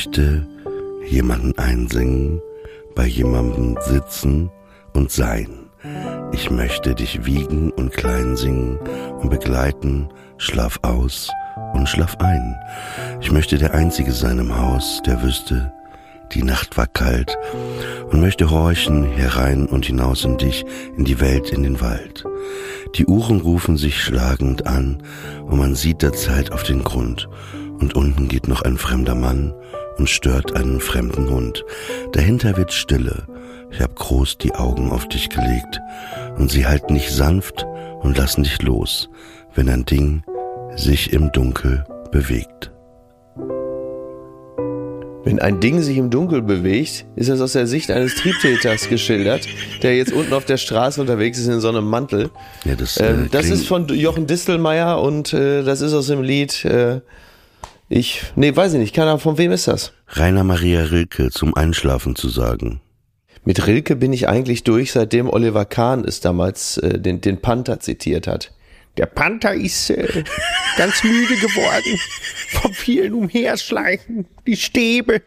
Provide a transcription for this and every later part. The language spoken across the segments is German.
möchte jemanden einsingen, bei jemandem sitzen und sein. Ich möchte dich wiegen und klein singen und begleiten, schlaf aus und schlaf ein. Ich möchte der Einzige sein im Haus, der wüsste, die Nacht war kalt und möchte horchen herein und hinaus in dich, in die Welt, in den Wald. Die Uhren rufen sich schlagend an und man sieht der Zeit auf den Grund und unten geht noch ein fremder Mann und stört einen fremden Hund. Dahinter wird Stille. Ich hab groß die Augen auf dich gelegt und sie halten dich sanft und lassen dich los, wenn ein Ding sich im Dunkel bewegt. Wenn ein Ding sich im Dunkel bewegt, ist das aus der Sicht eines Triebtäters geschildert, der jetzt unten auf der Straße unterwegs ist in so einem Mantel. Ja, das, äh, Ähm, das ist von Jochen Distelmeier und äh, das ist aus dem Lied. Äh, ich, nee, weiß ich nicht. Keine Ahnung, von wem ist das? Rainer Maria Rilke zum Einschlafen zu sagen. Mit Rilke bin ich eigentlich durch, seitdem Oliver Kahn es damals äh, den, den Panther zitiert hat. Der Panther ist äh, ganz müde geworden vom vielen Umherschleichen, die Stäbe.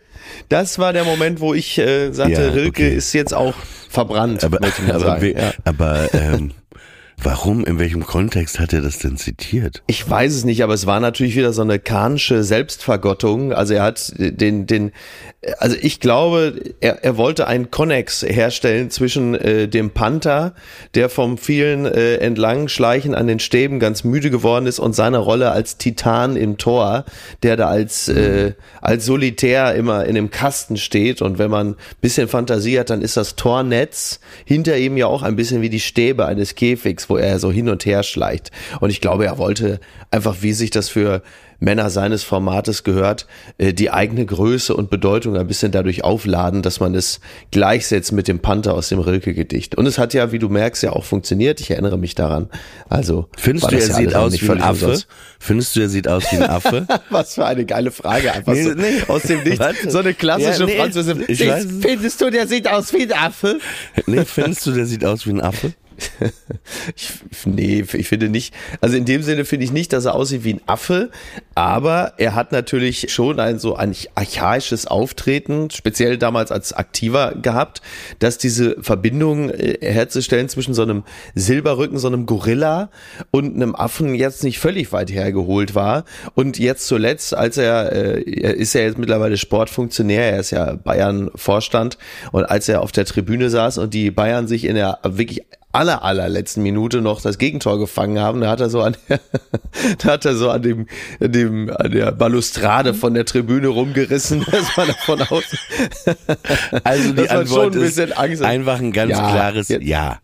Das war der Moment, wo ich äh, sagte, Ja, Rilke okay. ist jetzt auch verbrannt, Aber, möchte ich mal aber, sagen. we- Ja. aber ähm, warum, in welchem Kontext hat er das denn zitiert? Ich weiß es nicht, aber es war natürlich wieder so eine kahnsche Selbstvergottung. Also er hat den, den, also ich glaube, er, er wollte einen Konnex herstellen zwischen äh, dem Panther, der vom vielen äh, Entlangschleichen an den Stäben ganz müde geworden ist, und seiner Rolle als Titan im Tor, der da als, äh, als Solitär immer in dem Kasten steht. Und wenn man ein bisschen Fantasie hat, dann ist das Tornetz hinter ihm ja auch ein bisschen wie die Stäbe eines Käfigs, wo er so hin und her schleicht. Und ich glaube, er wollte einfach, wie sich das für Männer seines Formates gehört, äh, die eigene Größe und Bedeutung ein bisschen dadurch aufladen, dass man es gleichsetzt mit dem Panther aus dem Rilke-Gedicht. Und es hat ja, wie du merkst, ja auch funktioniert. Ich erinnere mich daran. Also Findest du, er ja sieht aus wie ein Affe? umsonst. Findest du, er sieht aus wie ein Affe? Was für eine geile Frage, einfach Nee, so nee. aus dem Nichts. So eine klassische Ja, nee, es. Findest du, der sieht aus wie ein Affe? nee, findest du, der sieht aus wie ein Affe? Ich, nee, ich finde nicht, also in dem Sinne finde ich nicht, dass er aussieht wie ein Affe, aber er hat natürlich schon ein so ein archaisches Auftreten, speziell damals als Aktiver gehabt, dass diese Verbindung äh, herzustellen zwischen so einem Silberrücken, so einem Gorilla und einem Affen jetzt nicht völlig weit hergeholt war. Und jetzt zuletzt, als er, äh, er ist ja jetzt mittlerweile Sportfunktionär, er ist ja Bayern-Vorstand und als er auf der Tribüne saß und die Bayern sich in der wirklich aller allerletzten Minute noch das Gegentor gefangen haben, da hat er so an der, da hat er so an dem, an dem an der Balustrade von der Tribüne rumgerissen, dass man davon aus. Also die Antwort ein ist einfach ein ganz Ja, klares jetzt- Ja.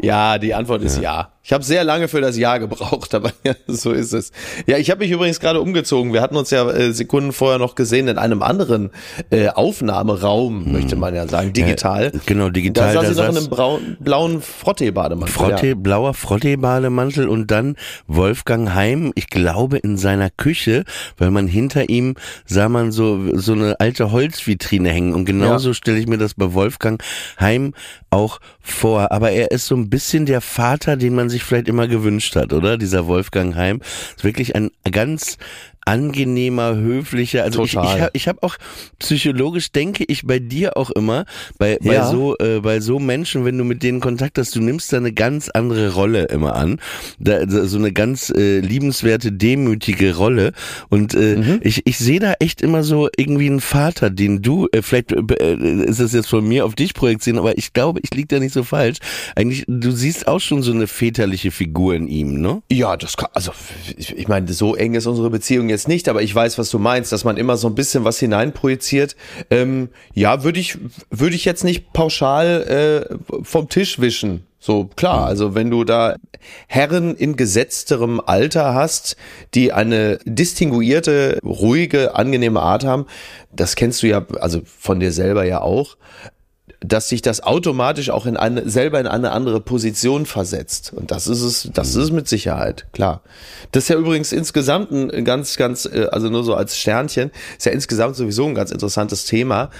Ja, die Antwort ist ja. Ich habe sehr lange für das Ja gebraucht, aber ja, so ist es. Ja, ich habe mich übrigens gerade umgezogen. Wir hatten uns ja äh, Sekunden vorher noch gesehen in einem anderen äh, Aufnahmeraum, hm. möchte man ja sagen, digital. Ja, genau, digital. Da saß sie noch in einem braun, blauen Frottee-Bademantel. Frottee, ja. Blauer Frottee-Bademantel und dann Wolfgang Heim, ich glaube in seiner Küche, weil man hinter ihm sah man so so eine alte Holzvitrine hängen und genauso ja. stelle ich mir das bei Wolfgang Heim auch vor. Aber er ist so ein bisschen der Vater, den man sich vielleicht immer gewünscht hat, oder? Dieser Wolfgang Heim. Ist wirklich ein ganz angenehmer, höflicher. Also Total. ich, ich habe ich hab auch psychologisch denke ich bei dir auch immer, bei, bei ja. so äh, bei so Menschen, wenn du mit denen Kontakt hast, du nimmst da eine ganz andere Rolle immer an, da, so eine ganz äh, liebenswerte, demütige Rolle. Und äh, mhm. ich, ich sehe da echt immer so irgendwie einen Vater, den du, äh, vielleicht äh, ist es jetzt von mir auf dich projizieren, aber ich glaube, ich liege da nicht so falsch. Eigentlich, du siehst auch schon so eine väterliche Figur in ihm, ne? Ja, das kann, also ich, ich meine, so eng ist unsere Beziehung jetzt nicht, aber ich weiß, was du meinst, dass man immer so ein bisschen was hineinprojiziert. Ähm, ja, würde ich, würde ich jetzt nicht pauschal äh, vom Tisch wischen. So, klar, also wenn du da Herren in gesetzterem Alter hast, die eine distinguierte, ruhige, angenehme Art haben, das kennst du ja, also von dir selber ja auch, dass sich das automatisch auch in eine, selber in eine andere Position versetzt. Und das ist es, das ist es mit Sicherheit, klar. Das ist ja übrigens insgesamt ein ganz, ganz, äh, also nur so als Sternchen, ist ja insgesamt sowieso ein ganz interessantes Thema.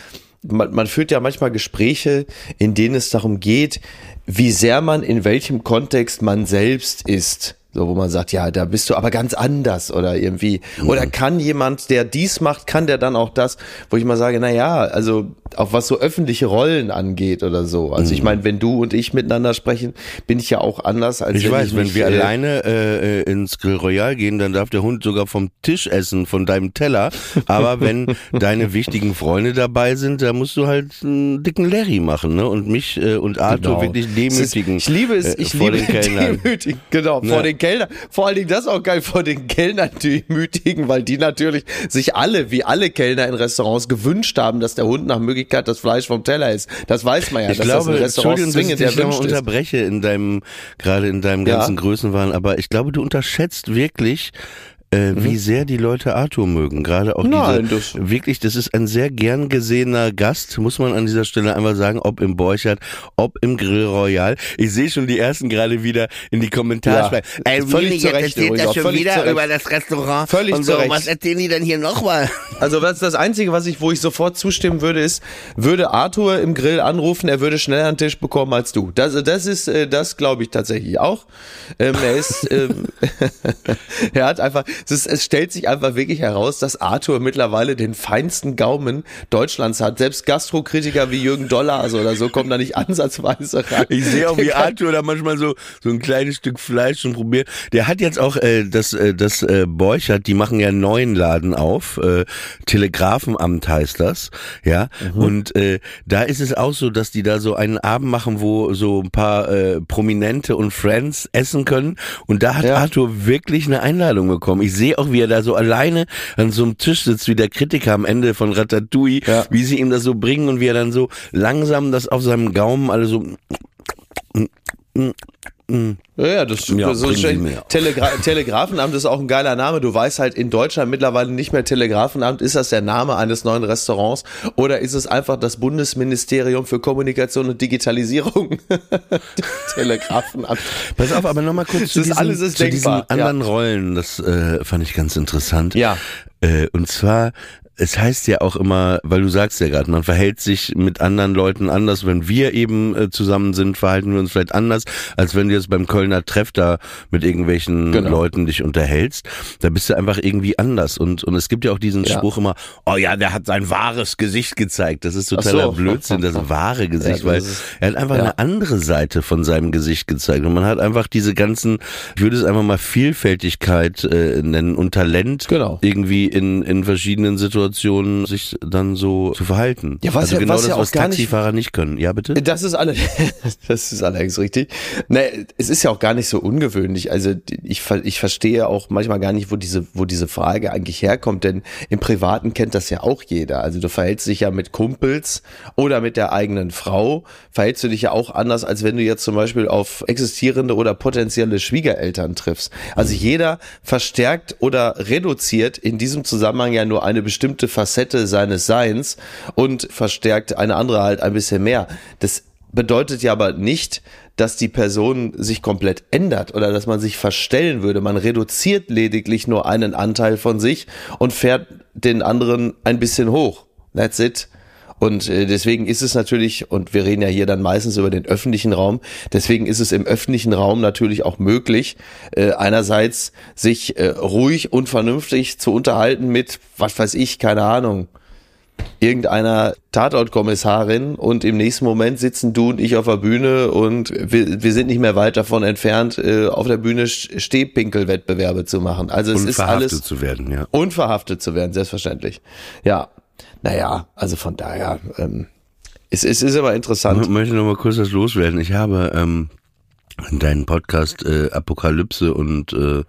Man, man führt ja manchmal Gespräche, in denen es darum geht, wie sehr man in welchem Kontext man selbst ist. So, wo man sagt, ja, da bist du aber ganz anders oder irgendwie. Mhm. Oder kann jemand, der dies macht, kann der dann auch das, wo ich mal sage, na ja, also auch was so öffentliche Rollen angeht oder so. Also ich mhm. meine, wenn du und ich miteinander sprechen, bin ich ja auch anders als ich wenn weiß, ich wenn wir äh, alleine äh, ins Grill Royal gehen, dann darf der Hund sogar vom Tisch essen, von deinem Teller. Aber wenn deine wichtigen Freunde dabei sind, da musst du halt einen dicken Larry machen, ne? Und mich äh, und Arthur genau. wirklich demütigen. Ist, ich liebe es, äh, ich liebe den demütigen, genau, vor den Kellner. Vor allen Dingen das auch geil, vor den Kellnern demütigen, weil die natürlich sich alle, wie alle Kellner in Restaurants gewünscht haben, dass der Hund nach Möglichkeit das Fleisch vom Teller ist. Das weiß man ja, ich dass glaube, das zwingend dass ich dich unterbreche in deinem, gerade in deinem ganzen ja. Größenwahn, aber ich glaube, du unterschätzt wirklich, äh, mhm. wie sehr die Leute Arthur mögen. Gerade auch Nein, diese, das wirklich, das ist ein sehr gern gesehener Gast, muss man an dieser Stelle einmal sagen, ob im Borchert, ob im Grill Royal. Ich sehe schon die ersten gerade wieder in die Kommentare. Ja. Ey, völlig jetzt erzählt er schon wieder zurecht. über das Restaurant völlig und so. Zurecht. Was erzählen die denn hier nochmal? Also das, das Einzige, was ich, wo ich sofort zustimmen würde, ist, würde Arthur im Grill anrufen, er würde schneller einen Tisch bekommen als du. Das, das ist, äh, das glaube ich tatsächlich auch. Ähm, er ist, ähm, er hat einfach, es, es stellt sich einfach wirklich heraus, dass Arthur mittlerweile den feinsten Gaumen Deutschlands hat. Selbst Gastrokritiker wie Jürgen Dollar also oder so kommen da nicht ansatzweise rein. Ich sehe auch, wie Arthur da manchmal so, so ein kleines Stück Fleisch schon probiert. Der hat jetzt auch äh, das, äh, das äh, Borchert, die machen ja einen neuen Laden auf. Äh, Telegrafenamt heißt das. Ja. Mhm. Und äh, da ist es auch so, dass die da so einen Abend machen, wo so ein paar äh, Prominente und Friends essen können. Und da hat ja. Arthur wirklich eine Einladung bekommen. Ich sehe auch, wie er da so alleine an so einem Tisch sitzt, wie der Kritiker am Ende von Ratatouille, ja. wie sie ihm das so bringen und wie er dann so langsam das auf seinem Gaumen alle so ja, ja, das, ja, so Telegra Telegrafenamt ist auch ein geiler Name. Du weißt halt in Deutschland mittlerweile nicht mehr Telegrafenamt. Ist das der Name eines neuen Restaurants oder ist es einfach das Bundesministerium für Kommunikation und Digitalisierung? Telegrafenamt. Pass auf, aber nochmal kurz zu, diesen, alles ist zu diesen anderen ja. Rollen. Das äh, fand ich ganz interessant. Ja. Äh, und zwar es heißt ja auch immer, weil du sagst ja gerade, man verhält sich mit anderen Leuten anders. Wenn wir eben äh, zusammen sind, verhalten wir uns vielleicht anders, als wenn du jetzt beim Kölner Treff da mit irgendwelchen genau. Leuten dich unterhältst. Da bist du einfach irgendwie anders. Und, und es gibt ja auch diesen ja. Spruch immer, oh ja, der hat sein wahres Gesicht gezeigt. Das ist totaler so. Blödsinn, das wahre Gesicht, ja, weil er hat einfach ja. eine andere Seite von seinem Gesicht gezeigt. Und man hat einfach diese ganzen, ich würde es einfach mal Vielfältigkeit äh, nennen und Talent genau. irgendwie in, in verschiedenen Situationen Situationen sich dann so zu verhalten. Ja, was also ja, genau was das, ja auch was gar nicht- Taxifahrer nicht können. Ja, bitte? Das ist alle, das ist allerdings richtig. Ne, es ist ja auch gar nicht so ungewöhnlich. Also ich, ich verstehe auch manchmal gar nicht, wo diese, wo diese Frage eigentlich herkommt, denn im Privaten kennt das ja auch jeder. Also du verhältst dich ja mit Kumpels oder mit der eigenen Frau, verhältst du dich ja auch anders, als wenn du jetzt zum Beispiel auf existierende oder potenzielle Schwiegereltern triffst. Also jeder verstärkt oder reduziert in diesem Zusammenhang ja nur eine bestimmte Facette seines Seins und verstärkt eine andere halt ein bisschen mehr. Das bedeutet ja aber nicht, dass die Person sich komplett ändert oder dass man sich verstellen würde. Man reduziert lediglich nur einen Anteil von sich und fährt den anderen ein bisschen hoch. That's it. Und äh, deswegen ist es natürlich, und wir reden ja hier dann meistens über den öffentlichen Raum, deswegen ist es im öffentlichen Raum natürlich auch möglich, äh, einerseits sich äh, ruhig und vernünftig zu unterhalten mit, was weiß ich, keine Ahnung, irgendeiner Tatortkommissarin und im nächsten Moment sitzen du und ich auf der Bühne und wir, wir sind nicht mehr weit davon entfernt, äh, auf der Bühne Stehpinkelwettbewerbe zu machen. Also es ist alles zu werden, ja. und verhaftet zu werden, selbstverständlich. Ja, naja, also von daher, ähm, es, es ist aber interessant. Ich möchte noch mal kurz was loswerden. Ich habe ähm, in deinen Podcast äh, Apokalypse und äh,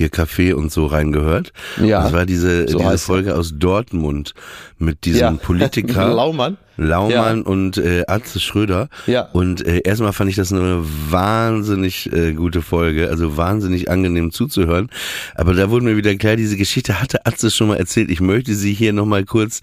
hier Kaffee und so reingehört. Ja, Das war diese, so diese Folge aus Dortmund mit diesem Ja. Politiker. Laumann. Laumann und äh, Atze Schröder. Ja. Und äh, erstmal fand ich das eine wahnsinnig äh, gute Folge, also wahnsinnig angenehm zuzuhören. Aber da wurde mir wieder klar, diese Geschichte hatte Atze schon mal erzählt. Ich möchte sie hier nochmal kurz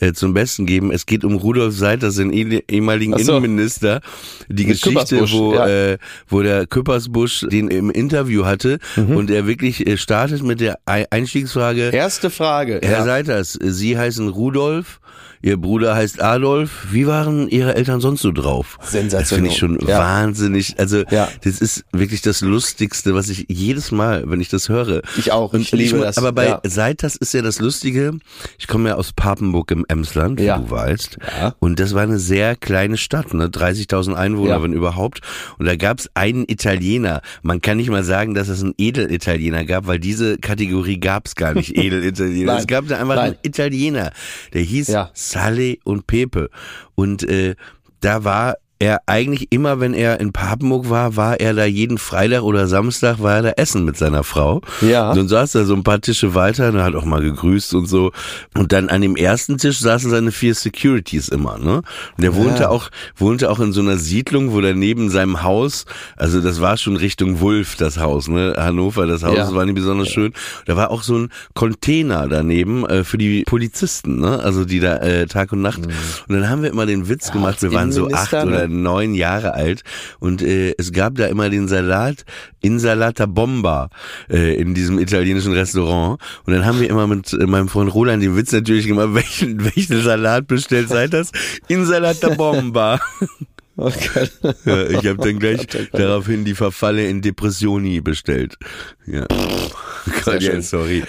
äh, zum Besten geben. Es geht um Rudolf Seiters, den eh- ehemaligen so. Innenminister. Die Mit Geschichte, wo, ja. äh, wo der Küppersbusch den im Interview hatte Mhm. und er wirklich äh, startet mit der Ei- Einstiegsfrage. Erste Frage. Herr ja. Seiters, Sie heißen Rudolf, Ihr Bruder heißt Adolf. Wie waren Ihre Eltern sonst so drauf? Sensationell. Das finde ich schon Ja. wahnsinnig. Also Ja. das ist wirklich das Lustigste, was ich jedes Mal, wenn ich das höre. Ich auch, ich Und liebe mu- das, Aber bei ja. Seiters ist ja das Lustige. Ich komme ja aus Papenburg im Emsland, wie Ja. du weißt. Ja. Und das war eine sehr kleine Stadt, ne? 30.000 Einwohner, wenn überhaupt. Und da gab es einen Italiener. Man kann nicht mal sagen, dass es einen Edelitaliener gab, weil diese Kategorie gab es gar nicht, Edelitaliener. Es gab da einfach Nein. einen Italiener, der hieß Sale und Pepe. Und äh, da war er eigentlich immer, wenn er in Papenburg war, war er da jeden Freitag oder Samstag, war er da essen mit seiner Frau. Ja. Und dann saß er so ein paar Tische weiter und er hat auch mal gegrüßt und so. Und dann an dem ersten Tisch saßen seine vier Securities immer, ne? Und der wohnte auch, wohnte auch in so einer Siedlung, wo da neben seinem Haus, also das war schon Richtung Wulf, das Haus, ne? Hannover, das Haus, Ja. das war nicht besonders schön. Da war auch so ein Container daneben äh, für die Polizisten, ne? Also die da äh, Tag und Nacht. Und dann haben wir immer den Witz gemacht, wir waren so acht oder neun Jahre alt und äh, es gab da immer den Salat Insalata Bomba äh, in diesem italienischen Restaurant und dann haben wir immer mit äh, meinem Freund Roland den Witz natürlich gemacht, welchen, welchen Salat bestellt seid das? Insalata Bomba. Okay. Ja, ich habe dann gleich daraufhin die Verfalle in Depressioni bestellt. Ja. Gott, ja, sorry.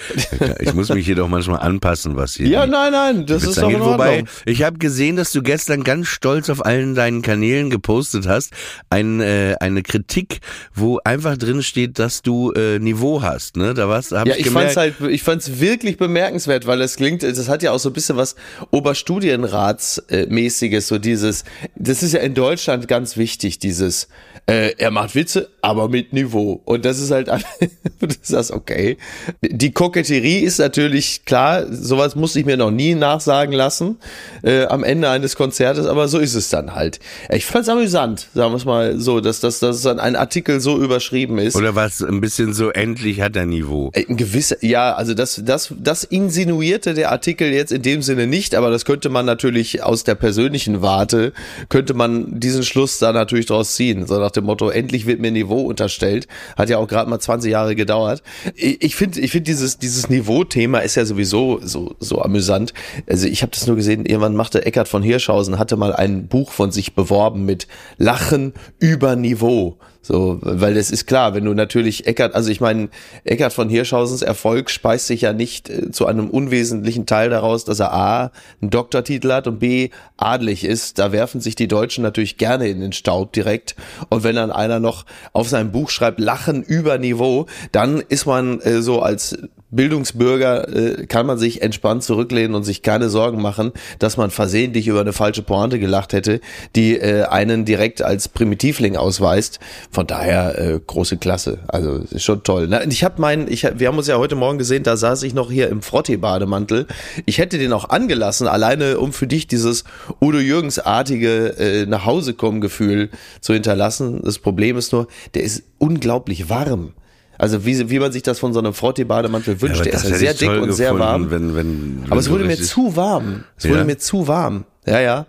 Ich muss mich hier doch manchmal anpassen, was hier. Ja, nein, nein, das ist doch in Wobei, Ordnung. ich habe gesehen, dass du gestern ganz stolz auf allen deinen Kanälen gepostet hast, ein, äh, eine Kritik, wo einfach drin steht, dass du äh, Niveau hast. Ne? Da warst, hab Ja, ich, ich gemerkt. fand's halt, ich fand's wirklich bemerkenswert, weil das klingt, das hat ja auch so ein bisschen was Oberstudienratsmäßiges, so dieses, das ist ja in Deutschland ganz wichtig, dieses, äh, er macht Witze, aber mit Niveau. Und das ist halt, du sagst, okay. Die Koketterie ist natürlich klar, sowas muss ich mir noch nie nachsagen lassen, äh, am Ende eines Konzertes, aber so ist es dann halt. Ich fand's amüsant, sagen wir es mal so, dass, dass, dass dann ein Artikel so überschrieben ist. Oder was ein bisschen so, endlich hat er Niveau. Äh, Ein gewisser, ja, also das, das, das insinuierte der Artikel jetzt in dem Sinne nicht, aber das könnte man natürlich aus der persönlichen Warte, könnte man diesen Schluss da natürlich draus ziehen. So nach dem Motto, endlich wird mir Niveau unterstellt. Hat ja auch gerade mal 20 Jahre gedauert. Ich ich finde, ich finde dieses, dieses Niveau-Thema ist ja sowieso so, so amüsant. Also ich habe das nur gesehen, irgendwann machte Eckart von Hirschhausen, hatte mal ein Buch von sich beworben mit Lachen über Niveau. So, weil das ist klar, wenn du natürlich Eckart, also ich meine, Eckart von Hirschhausens Erfolg speist sich ja nicht äh, zu einem unwesentlichen Teil daraus, dass er A, einen Doktortitel hat und B, adlig ist. Da werfen sich die Deutschen natürlich gerne in den Staub direkt. Und wenn dann einer noch auf seinem Buch schreibt, Lachen über Niveau, dann ist man äh, so als Bildungsbürger äh, kann man sich entspannt zurücklehnen und sich keine Sorgen machen, dass man versehentlich über eine falsche Pointe gelacht hätte, die äh, einen direkt als Primitivling ausweist. Von daher äh, große Klasse. Also ist schon toll. Na, ich habe meinen, ich, wir haben uns ja heute Morgen gesehen, da saß ich noch hier im Frottee-Bademantel. Ich hätte den auch angelassen, alleine um für dich dieses Udo Jürgens-artige äh, nach Hause kommen Gefühl zu hinterlassen. Das Problem ist nur, der ist unglaublich warm. Also wie, wie man sich das von so einem Frottee-Bademantel wünscht. Ja, der ist ja hätte sehr dick und sehr gefunden, warm. Wenn, wenn, Aber wenn es wurde mir zu warm. Es Ja? wurde mir zu warm. Ja, ja.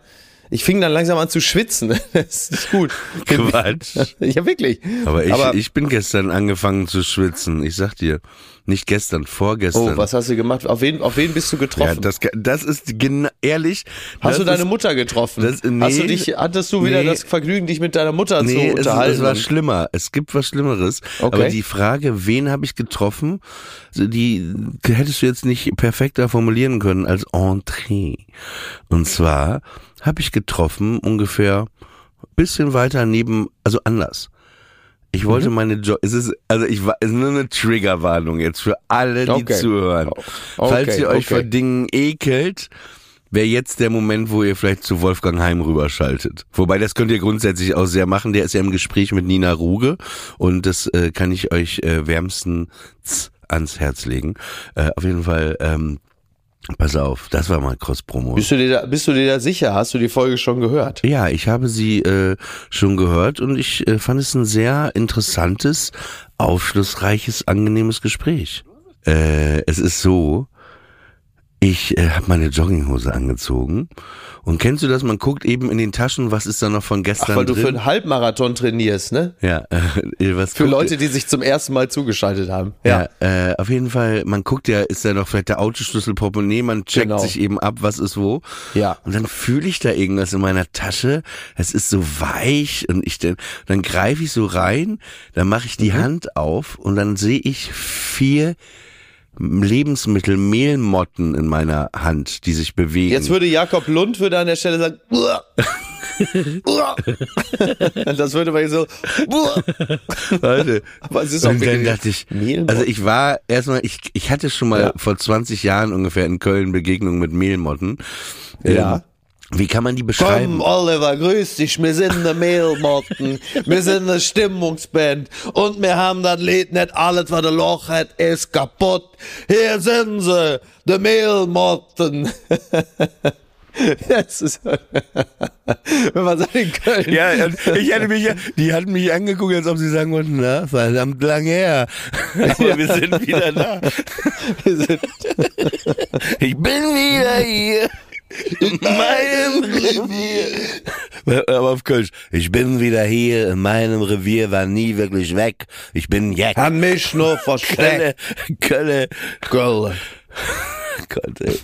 Ich fing dann langsam an zu schwitzen. Das ist gut. Quatsch. Ja, wirklich. Aber ich, ich bin gestern angefangen zu schwitzen. Ich sag dir, nicht gestern, vorgestern. Oh, was hast du gemacht? Auf wen, auf wen bist du Ja, getroffen? das, das ist gena- ehrlich. hast du deine ist, Mutter getroffen? das- nee. hast du dich, hattest du wieder Nee. das Vergnügen, dich mit deiner Mutter Nee, zu es, unterhalten? es war Und- schlimmer. Es gibt was Schlimmeres. Okay. Aber die Frage, wen habe ich getroffen, die hättest du jetzt nicht perfekter formulieren können als Entree. Und zwar habe ich getroffen ungefähr bisschen weiter neben, also anders. Ich Mhm. wollte meine jo es ist also ich war es ist nur eine Triggerwarnung jetzt für alle, die Okay. zuhören. Okay, Falls ihr euch okay. vor Dingen ekelt, wäre jetzt der Moment, wo ihr vielleicht zu Wolfgang Heim rüberschaltet. Wobei das könnt ihr grundsätzlich auch sehr machen. Der ist ja im Gespräch mit Nina Ruge und das äh, kann ich euch äh, wärmstens ans Herz legen. Äh, auf jeden Fall. Ähm, Pass auf, das war mal Cross-Promo. Bist du, dir da, bist du dir da sicher? Hast du die Folge schon gehört? Ja, ich habe sie äh, schon gehört und ich äh, fand es ein sehr interessantes, aufschlussreiches, angenehmes Gespräch. Äh, es ist so, ich äh, habe meine Jogginghose angezogen und kennst du das? Man guckt eben in den Taschen, was ist da noch von Ach, gestern weil du für drin? einen Halbmarathon trainierst, ne? ja, äh, was Für Leute, die sich zum ersten Mal zugeschaltet haben. Ja, äh, auf jeden Fall, man guckt ja, ist da noch vielleicht der Autoschlüssel, Portemonnaie, man checkt Genau. sich eben ab, was ist wo. Ja. Und dann fühle ich da irgendwas in meiner Tasche, es ist so weich und ich dann, dann greife ich so rein, dann mache ich die Mhm. Hand auf und dann sehe ich vier Lebensmittel, Mehlmotten in meiner Hand, die sich bewegen. Jetzt würde Jakob Lund würde an der Stelle sagen, Uah. Uah. das würde man so, Uah. Leute, aber es ist auch und dann dachte ich, Mehlmotten. also ich war erstmal, ich, ich hatte schon mal Ja. vor 20 Jahren ungefähr in Köln Begegnung mit Mehlmotten. Ja. Ähm, wie kann man die beschreiben? Komm, Oliver, grüß dich. Wir sind eine Mehlmotten. Wir sind eine Stimmungsband. Und wir haben das Lied nicht alles, was der Loch hat, ist kaputt. Hier sind sie, die Mehlmotten. Das ist, wenn man sagt in Köln. Ja, ich hatte mich, die hatten mich angeguckt, als ob sie sagen wollten, na, verdammt lang her. Aber wir sind wieder da. Wir sind, Ich bin wieder hier. In meinem Revier. Aber auf Kölsch. Ich bin wieder hier. In meinem Revier war nie wirklich weg. Ich bin Jack. haben mich nur Kölle. versteckt. Kölle. Gölle. Gott, ey.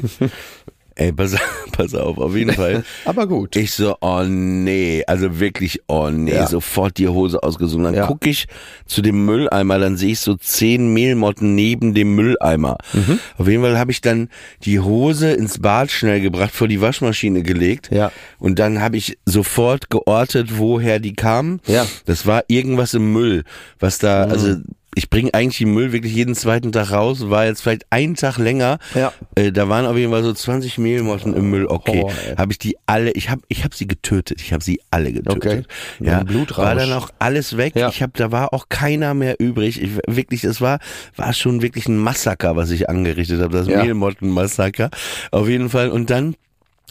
Ey, pass, pass auf, auf jeden Fall. Aber gut. Ich so, oh nee, also wirklich, oh nee, Ja. sofort die Hose ausgesucht. Dann Ja. guck ich zu dem Mülleimer, dann sehe ich so zehn Mehlmotten neben dem Mülleimer. Mhm. Auf jeden Fall habe ich dann die Hose ins Bad schnell gebracht, vor die Waschmaschine gelegt. Ja. Und dann habe ich sofort geortet, woher die kamen. Ja. Mhm. Das war irgendwas im Müll, was da, also ich bringe eigentlich den Müll wirklich jeden zweiten Tag raus, war jetzt vielleicht einen Tag länger. Ja. Äh, da waren auf jeden Fall so 20 Mehlmotten im Müll. Okay, Oh, habe ich die alle, ich habe ich hab sie getötet. Ich habe sie alle getötet. Okay. Ja, Blutrausch. war dann auch alles weg. Ja. Ich habe, da war auch keiner mehr übrig. Ich, wirklich, es war, war schon wirklich ein Massaker, was ich angerichtet habe. Das Ja. Mehlmottenmassaker. Auf jeden Fall. Und dann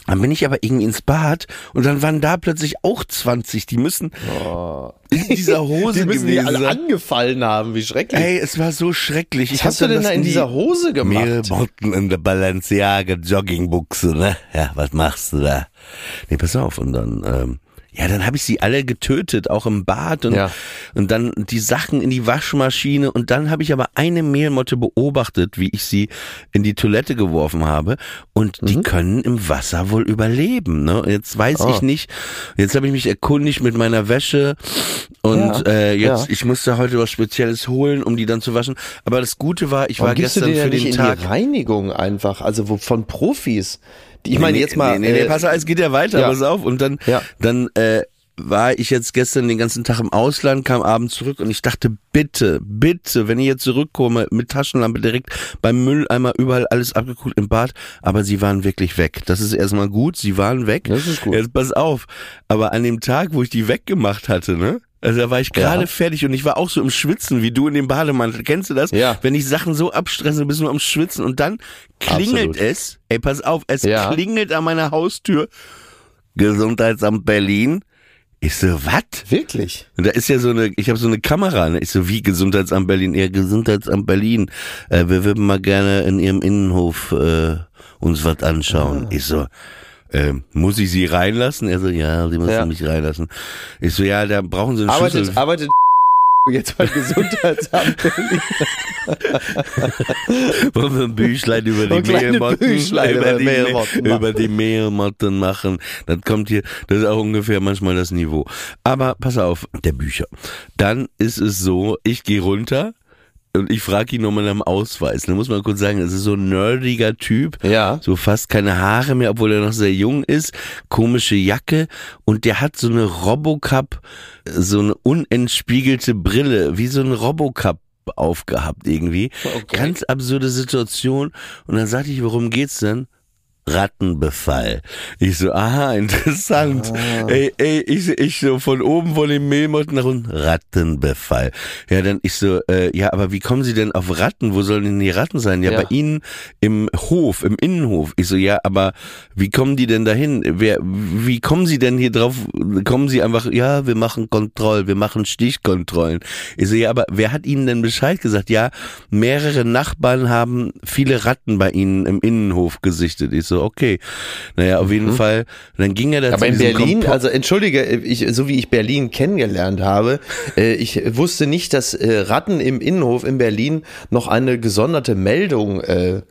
dann bin ich aber irgendwie ins Bad und dann waren da plötzlich auch 20. Die müssen in dieser Hose Die müssen die gewesen alle sein. angefallen haben. Wie schrecklich. Ey, es war so schrecklich. Was ich hast du denn da in die dieser Hose gemacht? Mehlmotten in der Balenciaga Joggingbuchse, ne? Ja, was machst du da? Nee, pass auf. Und dann, ähm, ja, dann habe ich sie alle getötet, auch im Bad und, Ja. und dann die Sachen in die Waschmaschine und dann habe ich aber eine Mehlmotte beobachtet, wie ich sie in die Toilette geworfen habe und die Mhm. können im Wasser wohl überleben. Ne? Jetzt weiß Oh. ich nicht, jetzt habe ich mich erkundigt mit meiner Wäsche und Ja, äh, jetzt, ja. ich musste heute was Spezielles holen, um die dann zu waschen. Aber das Gute war, ich Warum war gestern die für den Tag die Reinigung einfach? Also von Profis. Ich meine nee, jetzt mal. Nee, nee, nee, äh, pass auf, es geht ja weiter, ja. pass auf. Und dann, Ja. dann äh, war ich jetzt gestern den ganzen Tag im Ausland, kam abends zurück und ich dachte, bitte, bitte, wenn ich jetzt zurückkomme, mit Taschenlampe direkt beim Mülleimer überall alles abgeguckt im Bad, aber sie waren wirklich weg. Das ist erstmal gut, sie waren weg. Das ist gut. Jetzt pass auf. Aber an dem Tag, wo ich die weggemacht hatte, ne? Also da war ich gerade Ja. fertig und ich war auch so im Schwitzen, wie du in dem Bademantel. Kennst du das? Ja. Wenn ich Sachen so abstresse, bist du am Schwitzen und dann klingelt Absolut. es. Ey, pass auf, es Ja. klingelt an meiner Haustür. Gesundheitsamt Berlin. Ich so, was? Wirklich? Und da ist ja so eine, ich habe so eine Kamera, ne? Ich so, wie Gesundheitsamt Berlin? Ja, Gesundheitsamt Berlin. Äh, wir würden mal gerne in ihrem Innenhof äh, uns was anschauen. Ich so, äh, muss ich sie reinlassen? Er so, ja, sie müssen Ja. mich reinlassen. Ich so, ja, da brauchen sie einen Arbeitet, Schlüssel. arbeitet jetzt bei Gesundheitsamt. Wollen wir ein Büchlein über die Mehlmotten, über die, Mehlmotten über die Mehlmotten machen. Das kommt hier, das ist auch ungefähr manchmal das Niveau. Aber pass auf, der Bücher. Dann ist es so, ich gehe runter und ich frage ihn nochmal nach dem Ausweis. Da muss man kurz sagen, es ist so ein nerdiger Typ. Ja. So fast keine Haare mehr, obwohl er noch sehr jung ist. Komische Jacke. Und der hat so eine Robocup, so eine unentspiegelte Brille, wie so ein Robocup aufgehabt irgendwie. Okay. Ganz absurde Situation. Und dann sagte ich, worum geht's denn? Rattenbefall. Ich so, aha, interessant. Ah. Ey, ey, ich, ich so von oben von dem Mehlmotten nach unten, Rattenbefall. Ja, dann ich so, äh, ja, aber wie kommen Sie denn auf Ratten? Wo sollen denn die Ratten sein? Ja, Ja. bei Ihnen im Hof, im Innenhof. Ich so, ja, aber wie kommen die denn dahin? Wer, wie kommen Sie denn hier drauf? Kommen Sie einfach, ja, wir machen Kontroll, wir machen Stichkontrollen. Ich so, ja, aber wer hat Ihnen denn Bescheid gesagt? Ja, mehrere Nachbarn haben viele Ratten bei Ihnen im Innenhof gesichtet. Ich so, okay. Naja, auf jeden Fall. Dann ging er da Mhm. Aber zu in Berlin, Kompo- also entschuldige, ich, so wie ich Berlin kennengelernt habe, äh, ich wusste nicht, dass äh, Ratten im Innenhof in Berlin noch eine gesonderte Meldung äh,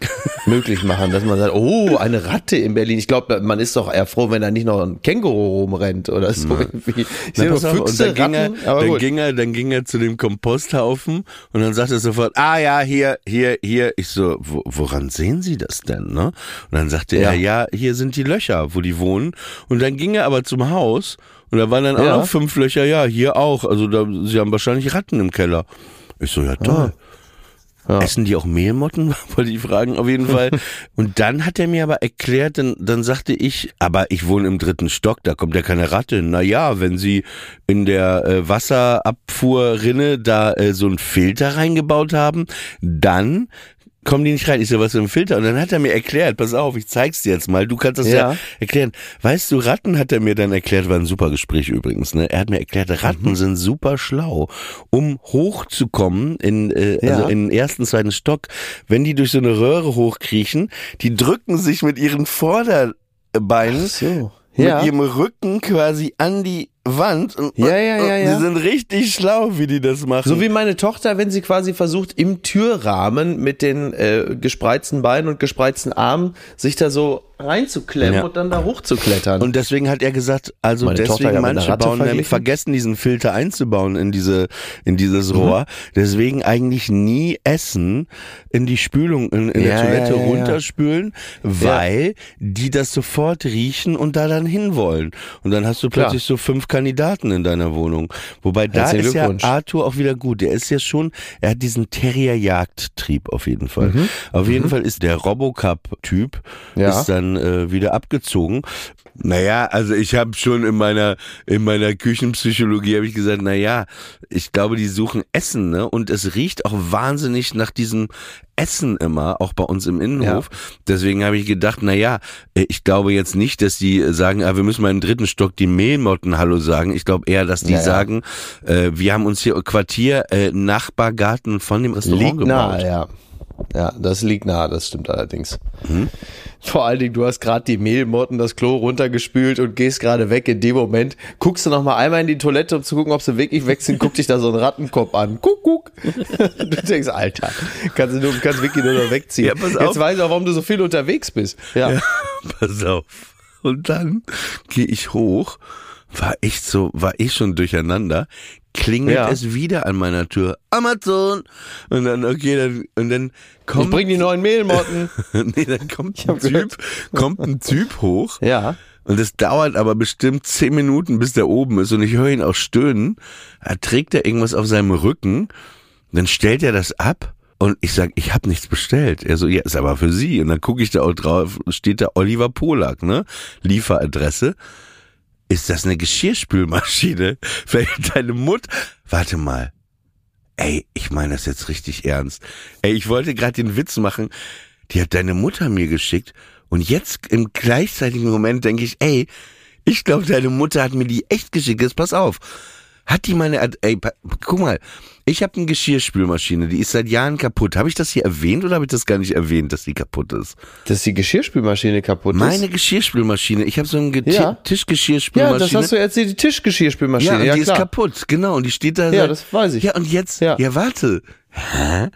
möglich machen, dass man sagt, oh, eine Ratte in Berlin. Ich glaube, man ist doch eher froh, wenn da nicht noch ein Känguru rumrennt oder so irgendwie. Ich sehe nur auf, und Füchse, dann, ging er, Ratten, dann ging er, dann ging er zu dem Komposthaufen und dann sagte er sofort, ah ja, hier, hier, hier. Ich so, wo, woran sehen Sie das denn, ne? Und dann sagte Ja. er, ja, hier sind die Löcher, wo die wohnen. Und dann ging er aber zum Haus und da waren dann auch Ja. noch fünf Löcher, ja, hier auch. Also da, Sie haben wahrscheinlich Ratten im Keller. Ich so, ja toll. Ja. Essen die auch Mehlmotten? Wollte ich fragen, auf jeden Fall. Und dann hat er mir aber erklärt, dann, dann sagte ich, aber ich wohne im dritten Stock, da kommt ja keine Ratte. hin. Na ja, wenn sie in der äh, Wasserabfuhrrinne da äh, so einen Filter reingebaut haben, dann kommen die nicht rein. Ich so, was für ein Filter? Und dann hat er mir erklärt, pass auf, ich zeig's dir jetzt mal, du kannst das ja, Ja. erklären. Weißt du, Ratten hat er mir dann erklärt, war ein super Gespräch übrigens, ne? Er hat mir erklärt, Ratten Mhm. sind super schlau, um hochzukommen in, äh, also Ja. in den ersten, zweiten Stock, wenn die durch so eine Röhre hochkriechen, die drücken sich mit ihren Vorderbeinen, so. mit Ja. ihrem Rücken quasi an die Wand und, Ja, ja, ja, ja. die sind richtig schlau, wie die das machen. So wie meine Tochter, wenn sie quasi versucht, im Türrahmen mit den äh, gespreizten Beinen und gespreizten Armen sich da so reinzuklemmen Ja. und dann da hochzuklettern. Und deswegen hat er gesagt, also Meine Tochter deswegen manche bauen nämlich vergessen diesen Filter einzubauen in diese in dieses Mhm. Rohr. Deswegen eigentlich nie Essen in die Spülung in, in Ja, der Toilette ja, ja, ja. runterspülen, weil die das sofort riechen und da dann hinwollen. Und dann hast du Klar. plötzlich so fünf Kandidaten in deiner Wohnung. Wobei da ist ja. Arthur auch wieder gut. Der ist ja schon, er hat diesen Terrier-Jagdtrieb auf jeden Fall. Mhm. Auf jeden Fall ist der Robocup-Typ Ja. ist dann äh, wieder abgezogen. Naja, also ich habe schon in meiner in meiner Küchenpsychologie habe ich gesagt, naja, ich glaube, die suchen Essen, ne? Und es riecht auch wahnsinnig nach diesem Essen immer, auch bei uns im Innenhof. Deswegen habe ich gedacht, naja, ich glaube jetzt nicht, dass die sagen, ah, wir müssen mal im dritten Stock die Mehlmotten Hallo sagen. Ich glaube eher, dass die Ja, ja. sagen, äh, wir haben uns hier Quartier äh, Nachbargarten von dem Restaurant liegt gebaut. nahe, ja. Ja, das liegt nahe, das stimmt allerdings. Mhm. Vor allen Dingen, du hast gerade die Mehlmotten das Klo runtergespült und gehst gerade weg. In dem Moment guckst du noch mal einmal in die Toilette, um zu gucken, ob sie wirklich weg sind. Guck dich da so ein Rattenkopf an. Guck, guck. Du denkst, Alter, kannst du nur, kannst wirklich nur noch wegziehen. Ja, pass auf. Jetzt weiß ich auch, warum du so viel unterwegs bist. Ja. Pass auf. Und dann gehe ich hoch, war echt so, war ich schon durcheinander, klingelt Ja. es wieder an meiner Tür. Amazon! Und dann, okay, dann, und dann Ich kommt, bring die neuen Mehlmotten. nee, dann kommt ein. Typ, kommt ein Typ hoch, Ja. Und es dauert aber bestimmt zehn Minuten, bis der oben ist. Und ich höre ihn auch stöhnen. Er trägt er irgendwas auf seinem Rücken. Dann stellt er das ab. Und ich sag, ich habe nichts bestellt. Er so, ja, ist aber für Sie. Und dann gucke ich da auch drauf, steht da Oliver Polak, ne? Lieferadresse. Ist das eine Geschirrspülmaschine? Vielleicht deine Mutter? Warte mal. Ey, ich meine das jetzt richtig ernst. Ey, ich wollte gerade den Witz machen. Die hat deine Mutter mir geschickt. Und jetzt im gleichzeitigen Moment denke ich, ey, ich glaube, deine Mutter hat mir die echt geschickt. Jetzt pass auf. Hat die meine, ey, guck mal, ich habe eine Geschirrspülmaschine, die ist seit Jahren kaputt. Habe ich das hier erwähnt oder habe ich das gar nicht erwähnt, dass die kaputt ist? Dass die Geschirrspülmaschine kaputt ist? Meine Geschirrspülmaschine, ich habe so eine Ja. Tischgeschirrspülmaschine. Ja, das hast du erzählt, die Tischgeschirrspülmaschine. Ja, und Ja, die klar. ist kaputt, genau. Und die steht da. Ja, seit- das weiß ich. Ja, und jetzt, ja, Ja. warte. Hä?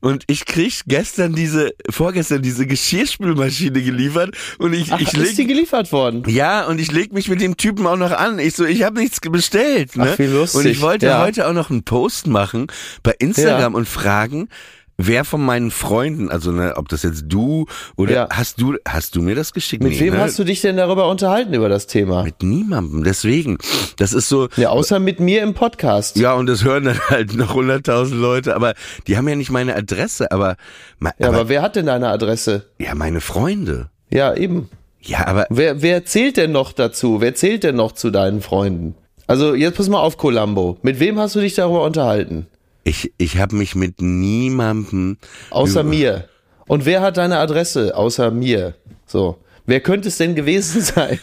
Und ich krieg gestern diese, vorgestern diese Geschirrspülmaschine geliefert und ich, Ach, ich ist die leg, geliefert worden? ja, und ich leg mich mit dem Typen auch noch an. Ich so, ich habe nichts bestellt, ne? Ach, wie lustig. Und ich wollte Ja. heute auch noch einen Post machen bei Instagram und fragen, wer von meinen Freunden, also ne, ob das jetzt du oder Ja. hast du, hast du mir das geschickt? Mit Nee, wem ne? hast du dich denn darüber unterhalten, über das Thema? Mit niemandem. Deswegen, das ist so, Ja, außer mit mir im Podcast. Ja, und das hören dann halt noch 100.000 Leute, aber die haben ja nicht meine Adresse, aber, ma- Ja, aber, aber wer hat denn deine Adresse? ja, meine Freunde. Ja, eben. Ja, aber Wer, wer zählt denn noch dazu? Wer zählt denn noch zu deinen Freunden? Also jetzt pass mal auf, Columbo. Mit wem hast du dich darüber unterhalten? Ich, ich habe mich mit niemandem Außer mir. Und wer hat deine Adresse? Außer mir. So. Wer könnte es denn gewesen sein?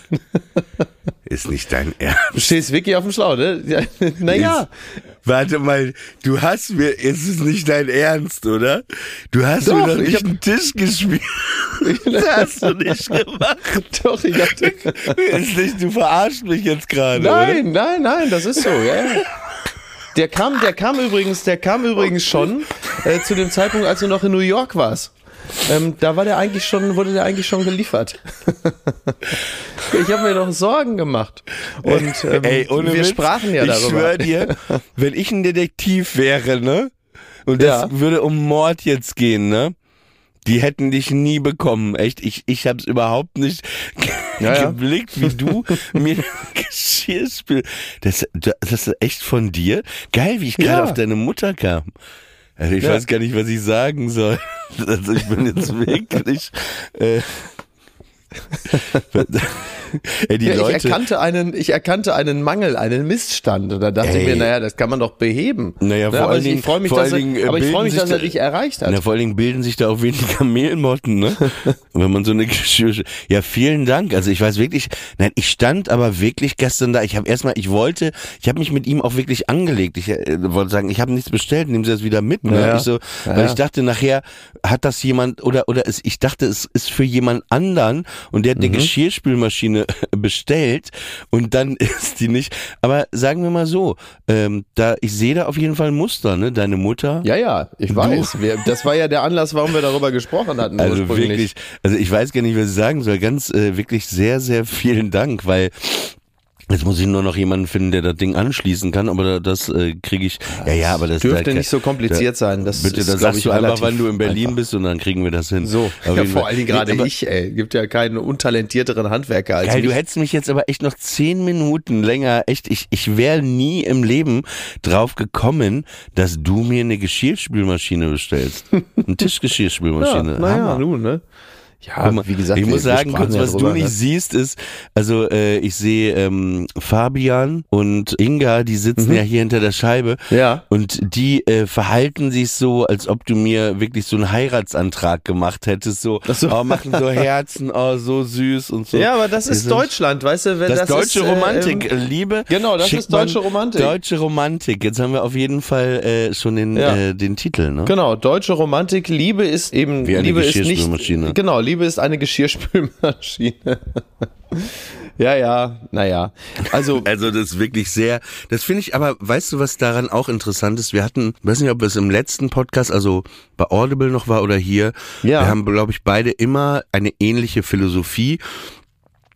Ist nicht dein Ernst. Du stehst wirklich auf dem Schlauch, ne? Ja, naja. Ist, warte mal, du hast mir, es ist nicht dein Ernst, oder? Du hast mir Doch, doch ich nicht hab- einen Tisch gespielt. Das hast du nicht gemacht. Doch, ich hatte. Ist nicht, du verarschst mich jetzt gerade, Nein, nein, nein, das ist so, ja. Der kam, der kam übrigens, der kam übrigens schon äh, zu dem Zeitpunkt, als du noch in New York warst. Ähm, da war der eigentlich schon, wurde der eigentlich schon geliefert. ich habe mir doch Sorgen gemacht. Und ähm, Ey, wir Witz, sprachen ja ich darüber. schwör dir, wenn ich ein Detektiv wäre, ne? Und das Ja. würde um Mord jetzt gehen, ne? Die hätten dich nie bekommen, echt. Ich, ich hab's überhaupt nicht Ja, geblickt, wie du mir Geschirrspül. Das, das ist echt von dir? Geil, wie ich gerade Ja. auf deine Mutter kam. Also ich Ja. weiß gar nicht, was ich sagen soll. Also ich bin jetzt wirklich. Äh, Ey, die Ja, Leute. ich erkannte einen, ich erkannte einen Mangel, einen Missstand. Und da dachte Ey. ich mir, naja, das kann man doch beheben. Naja, vor aber allen Dingen- ich freue mich, dass Dingen, er, äh, aber ich freue bilden mich, dass er dich erreicht hat. Na, vor allen Dingen bilden sich da auch weniger Mehlmotten, ne? Wenn man so eine Geschirr... Ja, vielen Dank. Also ich weiß wirklich, nein, ich stand aber wirklich gestern da. Ich habe erstmal, ich wollte, ich habe mich mit ihm auch wirklich angelegt. Ich äh, wollte sagen, ich habe nichts bestellt, nehmen Sie das wieder mit. Ne? Ja, ja. Ich so, Ja, weil ja. ich dachte nachher, hat das jemand oder oder es, ich dachte, es ist für jemand anderen und der hat Mhm. eine Geschirrspülmaschine bestellt und dann ist die nicht. Aber sagen wir mal so, ähm, da ich sehe da auf jeden Fall ein Muster, ne? Deine Mutter. Ja, ja, ich weiß. Wir, das war ja der Anlass, warum wir darüber gesprochen hatten. Also wirklich, also ich weiß gar nicht, was ich sagen soll. Ganz äh, wirklich sehr, sehr vielen Dank, weil jetzt muss ich nur noch jemanden finden, der das Ding anschließen kann, aber das äh, kriege ich. Ja, ja, aber das Dürfte da, nicht so kompliziert sein. Das Bitte, ist, da glaub sagst ich, du einfach, wann du in Berlin einfach. bist und dann kriegen wir das hin. So, Auf ja, vor allen Dingen gerade ich, ey. Gibt ja keinen untalentierteren Handwerker als Geil, du mich. hättest mich jetzt aber echt noch zehn Minuten länger, echt, ich, ich wäre nie im Leben drauf gekommen, dass du mir eine Geschirrspülmaschine bestellst. Eine Tischgeschirrspülmaschine. ja, naja, nun, ne? Ja, mal, wie gesagt, ich muss sagen, kurz, was drüber, du nicht ne? siehst, ist, also äh, ich sehe ähm, Fabian und Inga, die sitzen ja hier hinter der Scheibe Mhm. Ja. und die äh, verhalten sich so, als ob du mir wirklich so einen Heiratsantrag gemacht hättest, so, so. oh, machen so Herzen, oh, so süß und so. Ja, aber das ist sind- Deutschland, weißt du? Wenn Das, das, deutsche ist, äh, Romantik, äh, Liebe. genau, das ist deutsche man- Romantik. Deutsche Romantik. Jetzt haben wir auf jeden Fall äh, schon den, Ja. äh, den Titel, ne? Genau, deutsche Romantik, Liebe ist eben, Wie eine Liebe ist nicht, genau, Liebe ist eine Geschirrspülmaschine. ja, ja, naja. Also, Also das ist wirklich sehr, das finde ich, aber weißt du, was daran auch interessant ist? Wir hatten, weiß nicht, ob es im letzten Podcast, also bei Audible noch war oder hier, Ja. wir haben, glaube ich, beide immer eine ähnliche Philosophie.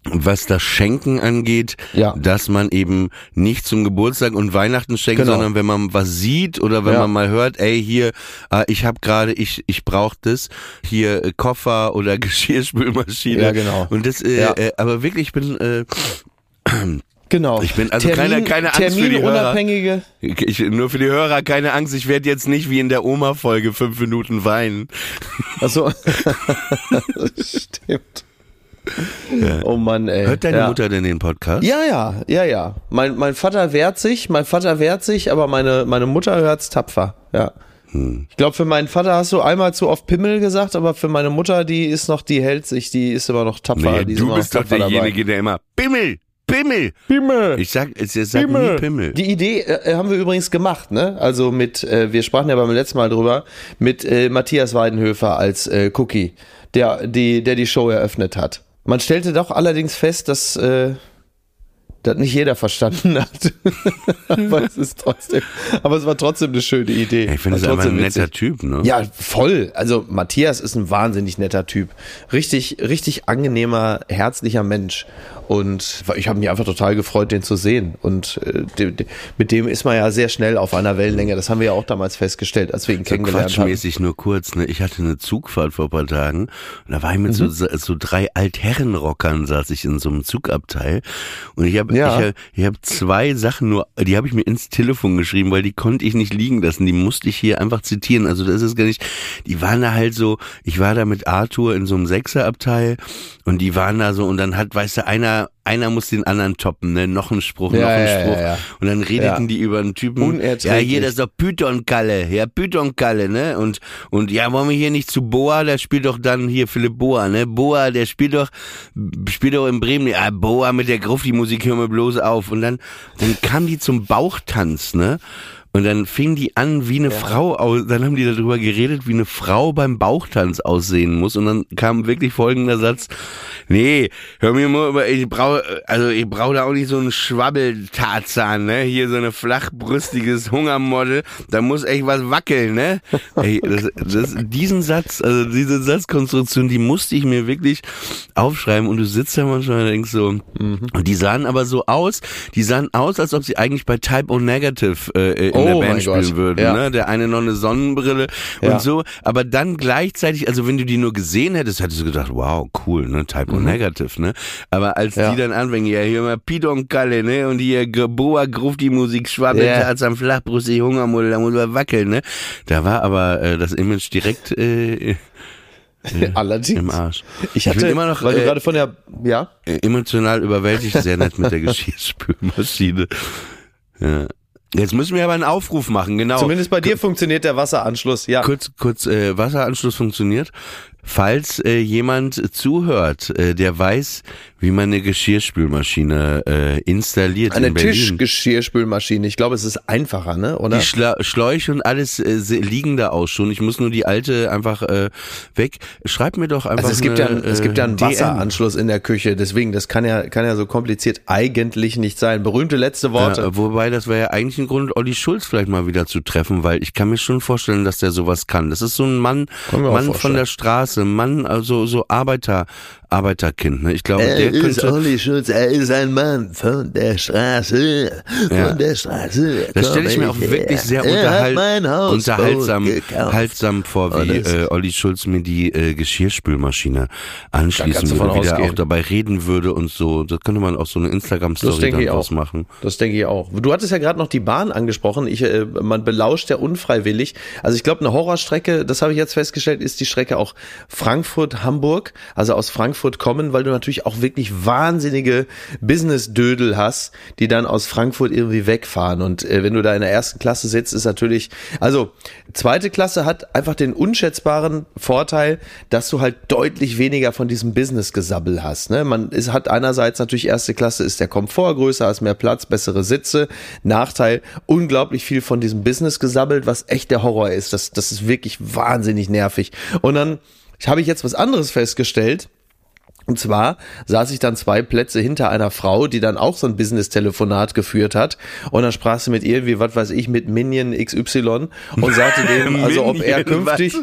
Was das Schenken angeht, Ja. dass man eben nicht zum Geburtstag und Weihnachten schenkt, Genau. sondern wenn man was sieht oder wenn Ja. man mal hört, ey hier, äh, ich habe gerade, ich ich brauche das, hier äh, Koffer oder Geschirrspülmaschine. Ja, genau. Und das, äh, Ja. äh, aber wirklich, ich bin äh, Genau. Ich bin- also keine- keine Angst für die Hörer. Terminunabhängige. ich, nur für die Hörer keine Angst, ich werde jetzt nicht wie in der Oma-Folge fünf Minuten weinen. Achso. Stimmt. Oh Mann, ey. Hört deine ja. Mutter denn den Podcast? Ja, ja, ja, ja. Mein, mein Vater wehrt sich, mein Vater wehrt sich, aber meine, meine Mutter hört's tapfer. Ja. Hm. Ich glaube, für meinen Vater hast du einmal zu oft Pimmel gesagt, aber für meine Mutter, die ist noch, die hält sich, die ist immer noch tapfer. Nee, du bist doch derjenige, der immer Pimmel, Pimmel. Pimmel. Ich sag, ich sag nie Pimmel. Die Idee äh, haben wir übrigens gemacht, ne? Also mit, äh, wir sprachen ja beim letzten Mal drüber, mit äh, Matthias Weidenhöfer als äh, Cookie, der die, der die Show eröffnet hat. Man stellte doch allerdings fest, dass äh, das nicht jeder verstanden hat. aber es ist trotzdem, aber es war trotzdem eine schöne Idee. Ja, ich finde es einfach ein netter witzig. Typ, ne? Ja, voll. Also Matthias ist ein wahnsinnig netter Typ. Richtig, richtig angenehmer, herzlicher Mensch. Und ich habe mich einfach total gefreut, den zu sehen. Und äh, mit dem ist man ja sehr schnell auf einer Wellenlänge. Das haben wir ja auch damals festgestellt, als wir ihn So kennengelernt haben. quatschmäßig nur kurz, ne? Ich hatte eine Zugfahrt vor ein paar Tagen und da war ich mit Mhm. so, so drei Altherrenrockern saß ich in so einem Zugabteil und ich habe Ja. ich hab, ich hab zwei Sachen nur, die habe ich mir ins Telefon geschrieben, weil die konnte ich nicht liegen lassen, die musste ich hier einfach zitieren. Also das ist gar nicht, die waren da halt so, ich war da mit Arthur in so einem Sechserabteil und die waren da so und dann hat, weißt du, einer einer muss den anderen toppen, ne? Noch ein Spruch, Ja, noch ein ja, Spruch. ja. Und dann redeten die über einen Typen. Ja, hier, das ist doch Python-Kalle. Ja, Python-Kalle, ne? Und, und ja, wollen wir hier nicht zu Boa? Der spielt doch dann hier Philipp Boa, ne? Boa, der spielt doch, spielt doch in Bremen. Ja, Boa mit der Grufti-Musik, hör mir bloß auf. Und dann, dann kam die zum Bauchtanz, ne? Und dann fing die an, wie eine Frau aus, dann haben die darüber geredet, wie eine Frau beim Bauchtanz aussehen muss. Und dann kam wirklich folgender Satz, nee, hör mir mal, über- ich brauche, also ich brauche da auch nicht so einen Schwabbeltarzan, ne? Hier so eine flachbrüstiges Hungermodel, da muss echt was wackeln, ne? Ey, das, das, diesen Satz, also diese Satzkonstruktion, die musste ich mir wirklich aufschreiben und du sitzt da manchmal und denkst so, und die sahen aber so aus, die sahen aus, als ob sie eigentlich bei Type O Negative äh, in Oh der Band spielen Gott, würden, ja. ne? Der eine noch eine Sonnenbrille Ja. und so, aber dann gleichzeitig, also wenn du die nur gesehen hättest, hättest du gedacht, wow, cool, ne? Type O Negative, ne? Aber als Mhm. Ja. die dann anfängen, ja, hier mal Pidon Kalle, ne? Und hier Boa Gruft die Musik, Schwabbel, Ja. als am Flachbrustig Hungermuddel, da muss man wackeln, ne? Da war aber äh, das Image direkt äh, Allerdings. im Arsch. Ich bin hatte, immer noch weil du äh, gerade von der, ja? äh, emotional überwältigt, sehr nett mit der Geschirrspülmaschine. Ja. Jetzt müssen wir aber einen Aufruf machen, genau. Zumindest bei dir funktioniert der Wasseranschluss, ja. kurz, kurz äh, Wasseranschluss funktioniert. Falls äh, jemand zuhört, äh, der weiß, wie man eine Geschirrspülmaschine äh, installiert Eine in. Tischgeschirrspülmaschine. Ich glaube, es ist einfacher, ne? Oder? Die Schla Schläuche und alles äh, liegen da auch schon. Ich muss nur die alte einfach äh, weg. Schreib mir doch einfach Also es gibt ja, eine, es gibt ja einen äh, DM. Wasseranschluss in der Küche, deswegen, das kann ja, kann ja so kompliziert eigentlich nicht sein. Berühmte letzte Worte. Ja, wobei, das wäre ja eigentlich ein Grund, Olli Schulz vielleicht mal wieder zu treffen, weil ich kann mir schon vorstellen, dass der sowas kann. Das ist so ein Mann, Mann von der Straße, Mann, also so Arbeiter, Arbeiterkind. Ne? Ich glaube, der könnte. Olli Schulz, er ist ein Mann von der Straße, Ja. der Straße. Das stelle ich mir auch her. wirklich sehr Er unterhalt, unterhaltsam gekauft. haltsam vor, wie äh, Olli Schulz mir die äh, Geschirrspülmaschine anschließen würde, von wie der ausgehen. auch dabei reden würde und so. Das könnte man auch so eine Instagram-Story draus machen. Das denke ich auch. Du hattest ja gerade noch die Bahn angesprochen. Ich, äh, man belauscht ja unfreiwillig. Also ich glaube, eine Horrorstrecke, das habe ich jetzt festgestellt, ist die Strecke auch Frankfurt-Hamburg. Also aus Frankfurt kommen, weil du natürlich auch wirklich wahnsinnige Business-Dödel hast, die dann aus Frankfurt irgendwie wegfahren. Und äh, wenn du da in der ersten Klasse sitzt, ist natürlich, also zweite Klasse hat einfach den unschätzbaren Vorteil, dass du halt deutlich weniger von diesem Business-Gesabbel hast. Ne? Man ist, hat einerseits natürlich erste Klasse ist der Komfort größer, hast mehr Platz, bessere Sitze. Nachteil, unglaublich viel von diesem Business gesabbelt, was echt der Horror ist. Das, das ist wirklich wahnsinnig nervig. Und dann habe ich jetzt was anderes festgestellt. Und zwar saß ich dann zwei Plätze hinter einer Frau, die dann auch so ein Business-Telefonat geführt hat. Und dann sprach sie mit ihr, wie was weiß ich, mit Minion XY und sagte dem, also ob er künftig.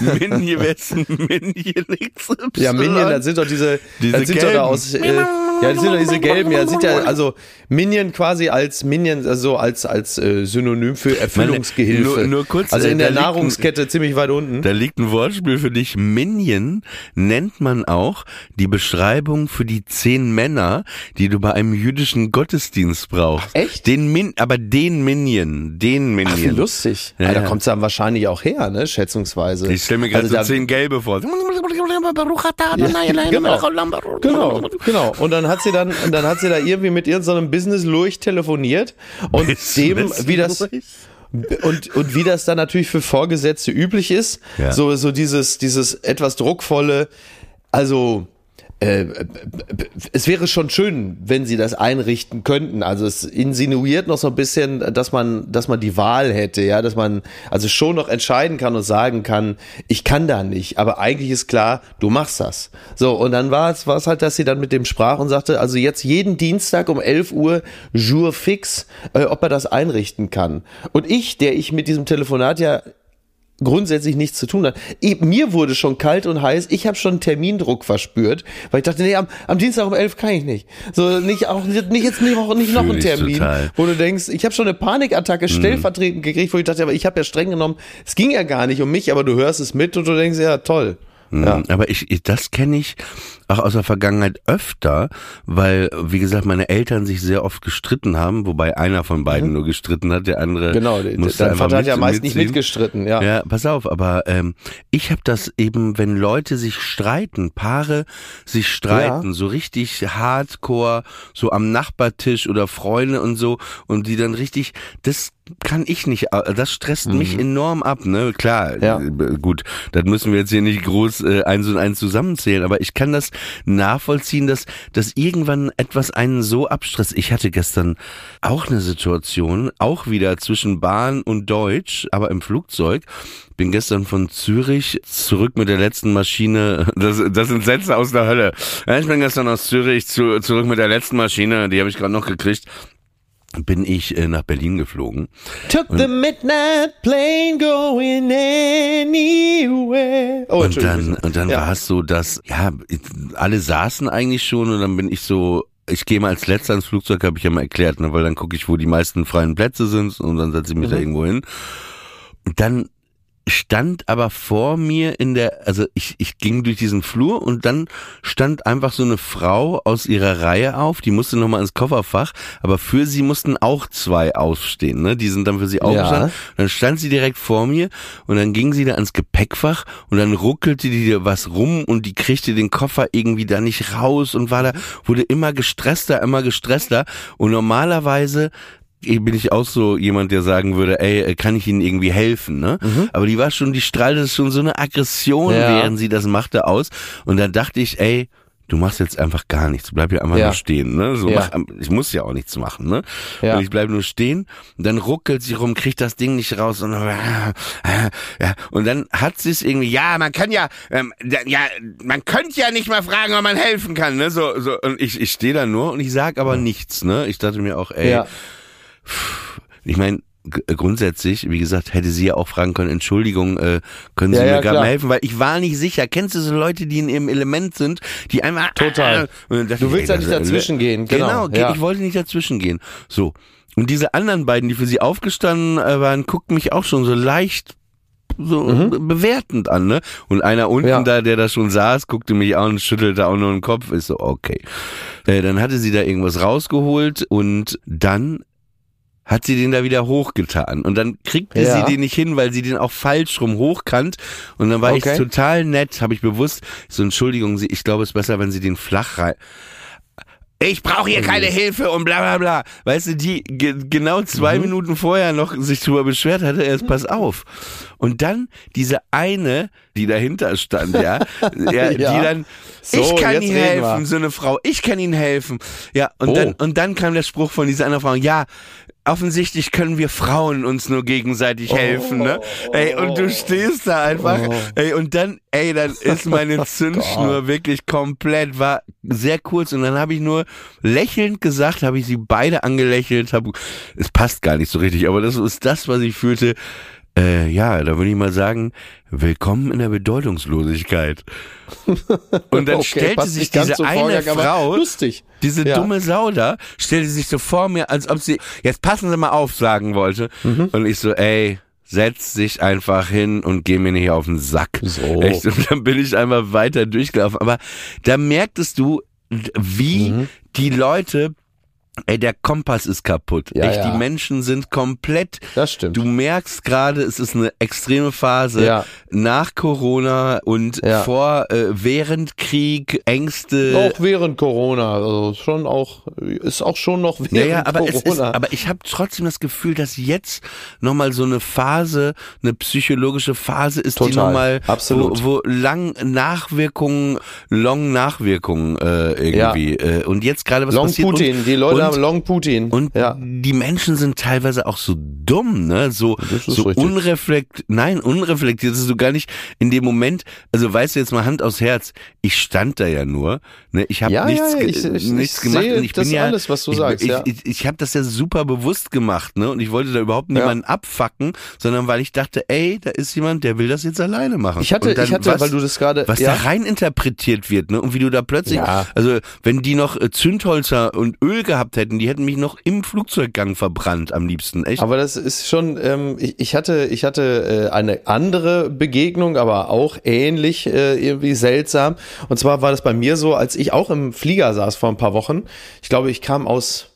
Minion, ein Minion XY? Ja, Minion, das sind doch diese, Diese das sind doch da aus, äh, ja, das sind doch diese gelben, ja, sind ja, also Minion quasi als Minion, also als, als äh, Synonym für Erfüllungsgehilfe. nur- nur kurz, also äh, in da der liegt ein- Nahrungskette ziemlich weit unten. Da liegt ein Wortspiel für dich. Minion nennt man auch die Beschreibung für die zehn Männer, die du bei einem jüdischen Gottesdienst brauchst. Echt? Den Min, aber den Minion, den Minion. Ach, wie lustig. Ja, Ja, da ja. kommt's dann wahrscheinlich auch her, ne, schätzungsweise. Ich stelle mir gerade Also so zehn gelbe vor. genau. Genau, genau. Und dann hat sie dann, und dann hat sie da irgendwie mit irgendeinem Business Lurch telefoniert und dem, wie das, und, und wie das dann natürlich für Vorgesetzte üblich ist, Ja. so, so dieses, dieses etwas druckvolle, also, äh, es wäre schon schön, wenn sie das einrichten könnten. Also es insinuiert noch so ein bisschen, dass man, dass man die Wahl hätte, ja, dass man also schon noch entscheiden kann und sagen kann, ich kann da nicht. Aber eigentlich ist klar, du machst das. So und dann war es, war es halt, dass sie dann mit dem sprach und sagte, also jetzt jeden Dienstag um 11 Uhr Jour fix, äh, ob er das einrichten kann. Und ich, der ich mit diesem Telefonat ja grundsätzlich nichts zu tun hat. Ich, mir wurde schon kalt und heiß. Ich habe schon Termindruck verspürt, weil ich dachte, nee, am, am Dienstag um elf kann ich nicht. So nicht auch nicht jetzt nicht, noch- nicht noch ein Termin, total. wo du denkst, ich habe schon eine Panikattacke stellvertretend gekriegt, wo ich dachte, aber ich habe ja streng genommen, es ging ja gar nicht um mich, aber du hörst es mit und du denkst, ja toll. Ja. Mhm. Aber ich, ich das kenne ich auch aus der Vergangenheit öfter, weil, wie gesagt, meine Eltern sich sehr oft gestritten haben, wobei einer von beiden nur gestritten hat, der andere Mhm. Genau, musste dein Vater hat ja meist nicht mitziehen. mitgestritten, ja. Ja, pass auf, aber ähm, ich habe das eben, wenn Leute sich streiten, Paare sich streiten, so richtig hardcore, so am Nachbartisch oder Freunde und so, und die dann richtig, das kann ich nicht, äh, das stresst mich enorm ab, ne? Klar, Mhm. Ja. äh, gut, das müssen wir jetzt hier nicht groß äh, eins und eins zusammenzählen, aber ich kann das nachvollziehen, dass, dass irgendwann etwas einen so abstresst. Ich hatte gestern auch eine Situation, auch wieder zwischen Bahn und Deutsch, aber im Flugzeug. Bin gestern von Zürich zurück mit der letzten Maschine. Das, das sind Sätze aus der Hölle. Ich bin gestern aus Zürich zu, zurück mit der letzten Maschine, die habe ich gerade noch gekriegt. Bin ich äh, nach Berlin geflogen. Took the midnight plane going anywhere. Oh, Und dann, und dann Ja. war es so, dass, ja, alle saßen eigentlich schon und dann bin ich so, ich gehe mal als letzter ins Flugzeug, habe ich ja mal erklärt, ne, weil dann gucke ich, wo die meisten freien Plätze sind und dann setze ich mich da Mhm. irgendwo hin. Und dann stand aber vor mir in der, also ich, ich ging durch diesen Flur und dann stand einfach so eine Frau aus ihrer Reihe auf, die musste nochmal ins Kofferfach, aber für sie mussten auch zwei aufstehen, ne? Die sind dann für sie aufgestanden. Dann stand sie direkt vor mir und dann ging sie da ans Gepäckfach und dann ruckelte die da was rum und die kriegte den Koffer irgendwie da nicht raus und war da, wurde immer gestresster, immer gestresster und normalerweise bin ich auch so jemand, der sagen würde, ey, kann ich Ihnen irgendwie helfen, ne? Aber die war schon, die strahlte schon so eine Aggression, Mhm. Ja. während sie das machte, aus. Und dann dachte ich, ey, du machst jetzt einfach gar nichts, bleib hier einfach Ja. nur stehen, ne? So Ja. mach, ich muss ja auch nichts machen, ne? Ja. Und ich bleib nur stehen, und dann ruckelt sie rum, kriegt das Ding nicht raus und, ja, und dann hat sie es irgendwie, ja, man kann ja, ähm, ja, man könnte ja nicht mal fragen, ob man helfen kann, ne? So, so, und ich, ich stehe da nur und ich sag aber nichts, ne? Ich dachte mir auch, ey. Ich meine, grundsätzlich, wie gesagt, hätte sie ja auch fragen können, Entschuldigung, äh, können Sie Ja, mir ja, gerade mal helfen, weil ich war nicht sicher. Kennst du so Leute, die in ihrem Element sind, die einfach Total. Und dann dachte Du willst ich, ja ey, nicht dazwischen gehen, genau, Genau, ja. ich wollte nicht dazwischen gehen. So. Und diese anderen beiden, die für sie aufgestanden äh, waren, guckten mich auch schon so leicht so be- bewertend an, ne? Und einer unten Mhm. Ja. da, der da schon saß, guckte mich an und schüttelte auch nur den Kopf. Ist so, okay. Äh, dann hatte sie da irgendwas rausgeholt und dann hat sie den da wieder hochgetan. Und dann kriegte Ja. sie den nicht hin, weil sie den auch falsch rum hochkant. Und dann war Okay. ich total nett, habe ich bewusst, so Entschuldigung, ich glaube, es ist besser, wenn Sie den flach rein... Ich brauche hier keine Hilfe und bla bla bla. Weißt du, die ge genau zwei Minuten vorher noch sich drüber beschwert hatte, erst pass auf. Und dann diese eine die dahinter stand, ja, ja, die dann, So, ich kann Ihnen helfen, wir. so eine Frau, ich kann Ihnen helfen. Ja, und Oh. dann, und dann kam der Spruch von dieser anderen Frau, ja, offensichtlich können wir Frauen uns nur gegenseitig helfen, ne? Ey, und du stehst da einfach, Oh. ey, und dann, ey, dann ist meine Zündschnur wirklich komplett, war sehr kurz und dann habe ich nur lächelnd gesagt, habe ich sie beide angelächelt, habe, es passt gar nicht so richtig, aber das ist das, was ich fühlte. Äh, ja, da würde ich mal sagen, willkommen in der Bedeutungslosigkeit. Und dann Okay, stellte sich diese zum eine Frau, lustig. diese Ja. dumme Sau da, stellte sich so vor mir, als ob sie, jetzt passen Sie mal auf, sagen wollte. Mhm. Und ich so, ey, setz dich einfach hin und geh mir nicht auf den Sack. So. Echt? Und dann bin ich einfach weiter durchgelaufen. Aber da merktest du, wie Mhm. die Leute, ey, der Kompass ist kaputt. Ja, Echt, ja. die Menschen sind komplett Das stimmt. Du merkst gerade, es ist eine extreme Phase Ja. nach Corona und vor, äh, während Krieg, Ängste. auch während Corona, also schon auch, ist auch schon noch während ja, ja, aber Corona. es ist, aber ich habe trotzdem das Gefühl, dass jetzt nochmal so eine Phase, eine psychologische Phase ist, die Total, nochmal, absolut. wo, wo lang Nachwirkungen, Long Nachwirkungen äh, irgendwie. Äh, und jetzt gerade was Long passiert. Putin, und, die Leute und, haben Long Putin. Und ja. die Menschen sind teilweise auch so dumm, ne? So, Das ist so richtig. unreflekt, nein, unreflektiert, dass du gar nicht in dem Moment, also weißt du jetzt mal Hand aufs Herz, ich stand da ja nur, ne? Ich habe Ja, nichts, ja, ich- ich- nichts ich gemacht und ich das bin ja alles, was du ich, sagst, ich, ja. ich, ich habe das ja super bewusst gemacht, ne? Und ich wollte da überhaupt niemanden abfacken, sondern weil ich dachte, ey, da ist jemand, der will das jetzt alleine machen. Ich hatte, und dann, ich hatte, was, weil du das gerade, was da rein interpretiert wird, ne? Und wie du da plötzlich, also wenn die noch äh, Zündholzer und Öl gehabt hätten, die hätten mich noch im Flugzeuggang verbrannt am liebsten, echt. Aber das ist schon, ähm, ich, ich hatte, ich hatte äh, eine andere Begegnung, aber auch ähnlich äh, irgendwie seltsam. Und zwar war das bei mir so, als ich auch im Flieger saß vor ein paar Wochen. Ich glaube, ich kam aus,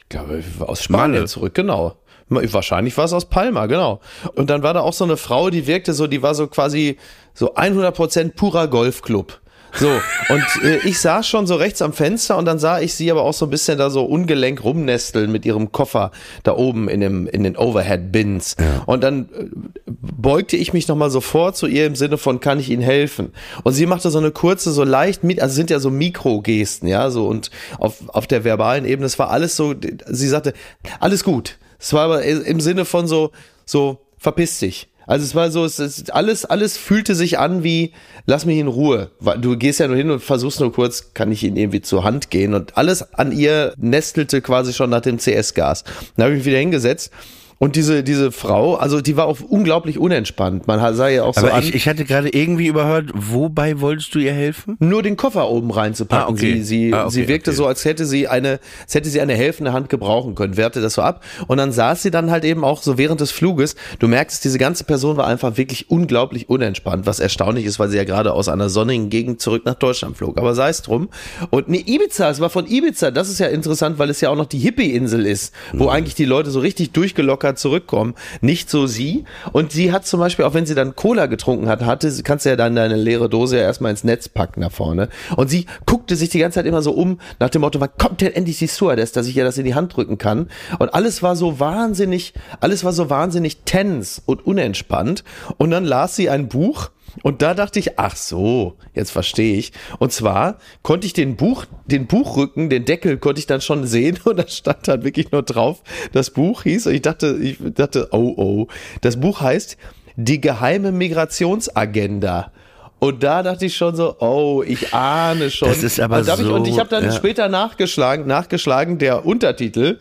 ich glaube, aus Spanien Malle. zurück, genau. Wahrscheinlich war es aus Palma, genau. Und dann war da auch so eine Frau, die wirkte so, die war so quasi so 100% purer Golfclub. So, und äh, ich saß schon so rechts am Fenster und dann sah ich sie aber auch so ein bisschen da so ungelenk rumnesteln mit ihrem Koffer da oben in, dem, in den Overhead-Bins. Und dann äh, beugte ich mich nochmal so vor zu ihr im Sinne von, kann ich Ihnen helfen? Und sie machte so eine kurze, so leicht, also sind ja so Mikrogesten, ja, so und auf, auf der verbalen Ebene, es war alles so, sie sagte, alles gut. Es war aber im Sinne von so, so, verpiss dich. Also es war so, es ist alles, alles fühlte sich an wie, lass mich in Ruhe. Du gehst ja nur hin und versuchst nur kurz, kann ich ihnen irgendwie zur Hand gehen und alles an ihr nestelte quasi schon nach dem CS-Gas. Dann habe ich mich wieder hingesetzt und diese, diese Frau, also die war auch unglaublich unentspannt. Man sah ja auch so Aber ich, ich hatte gerade irgendwie überhört, wobei wolltest du ihr helfen? nur den Koffer oben reinzupacken. Ah, okay. Sie, sie, Ah, okay, sie wirkte okay. so, als hätte sie eine, als hätte sie eine helfende Hand gebrauchen können, wehrte das so ab. Und dann saß sie dann halt eben auch so während des Fluges. Du merkst, diese ganze Person war einfach wirklich unglaublich unentspannt, was erstaunlich ist, weil sie ja gerade aus einer sonnigen Gegend zurück nach Deutschland flog. Aber sei es drum. Und nee, Ibiza, es war von Ibiza. Das ist ja interessant, weil es ja auch noch die Hippie-Insel ist, wo Mhm. eigentlich die Leute so richtig durchgelockert zurückkommen. Nicht so sie. Und sie hat zum Beispiel, auch wenn sie dann Cola getrunken hat, hatte, kannst du ja dann deine leere Dose ja erstmal ins Netz packen nach vorne. Und sie guckte sich die ganze Zeit immer so um, nach dem Motto, wann kommt denn endlich die Stewardess, dass ich ihr das in die Hand drücken kann? Und alles war so wahnsinnig, alles war so wahnsinnig tense und unentspannt. Und dann las sie ein Buch, und da dachte ich, ach so, jetzt verstehe ich. Und zwar konnte ich den Buch, den Buchrücken, den Deckel konnte ich dann schon sehen und da stand dann wirklich nur drauf, das Buch hieß, und ich dachte, ich dachte, oh oh, das Buch heißt Die geheime Migrationsagenda. Und da dachte ich schon so, oh, ich ahne schon. Das ist aber und, hab ich, so, und ich habe dann ja. später nachgeschlagen, nachgeschlagen, der Untertitel,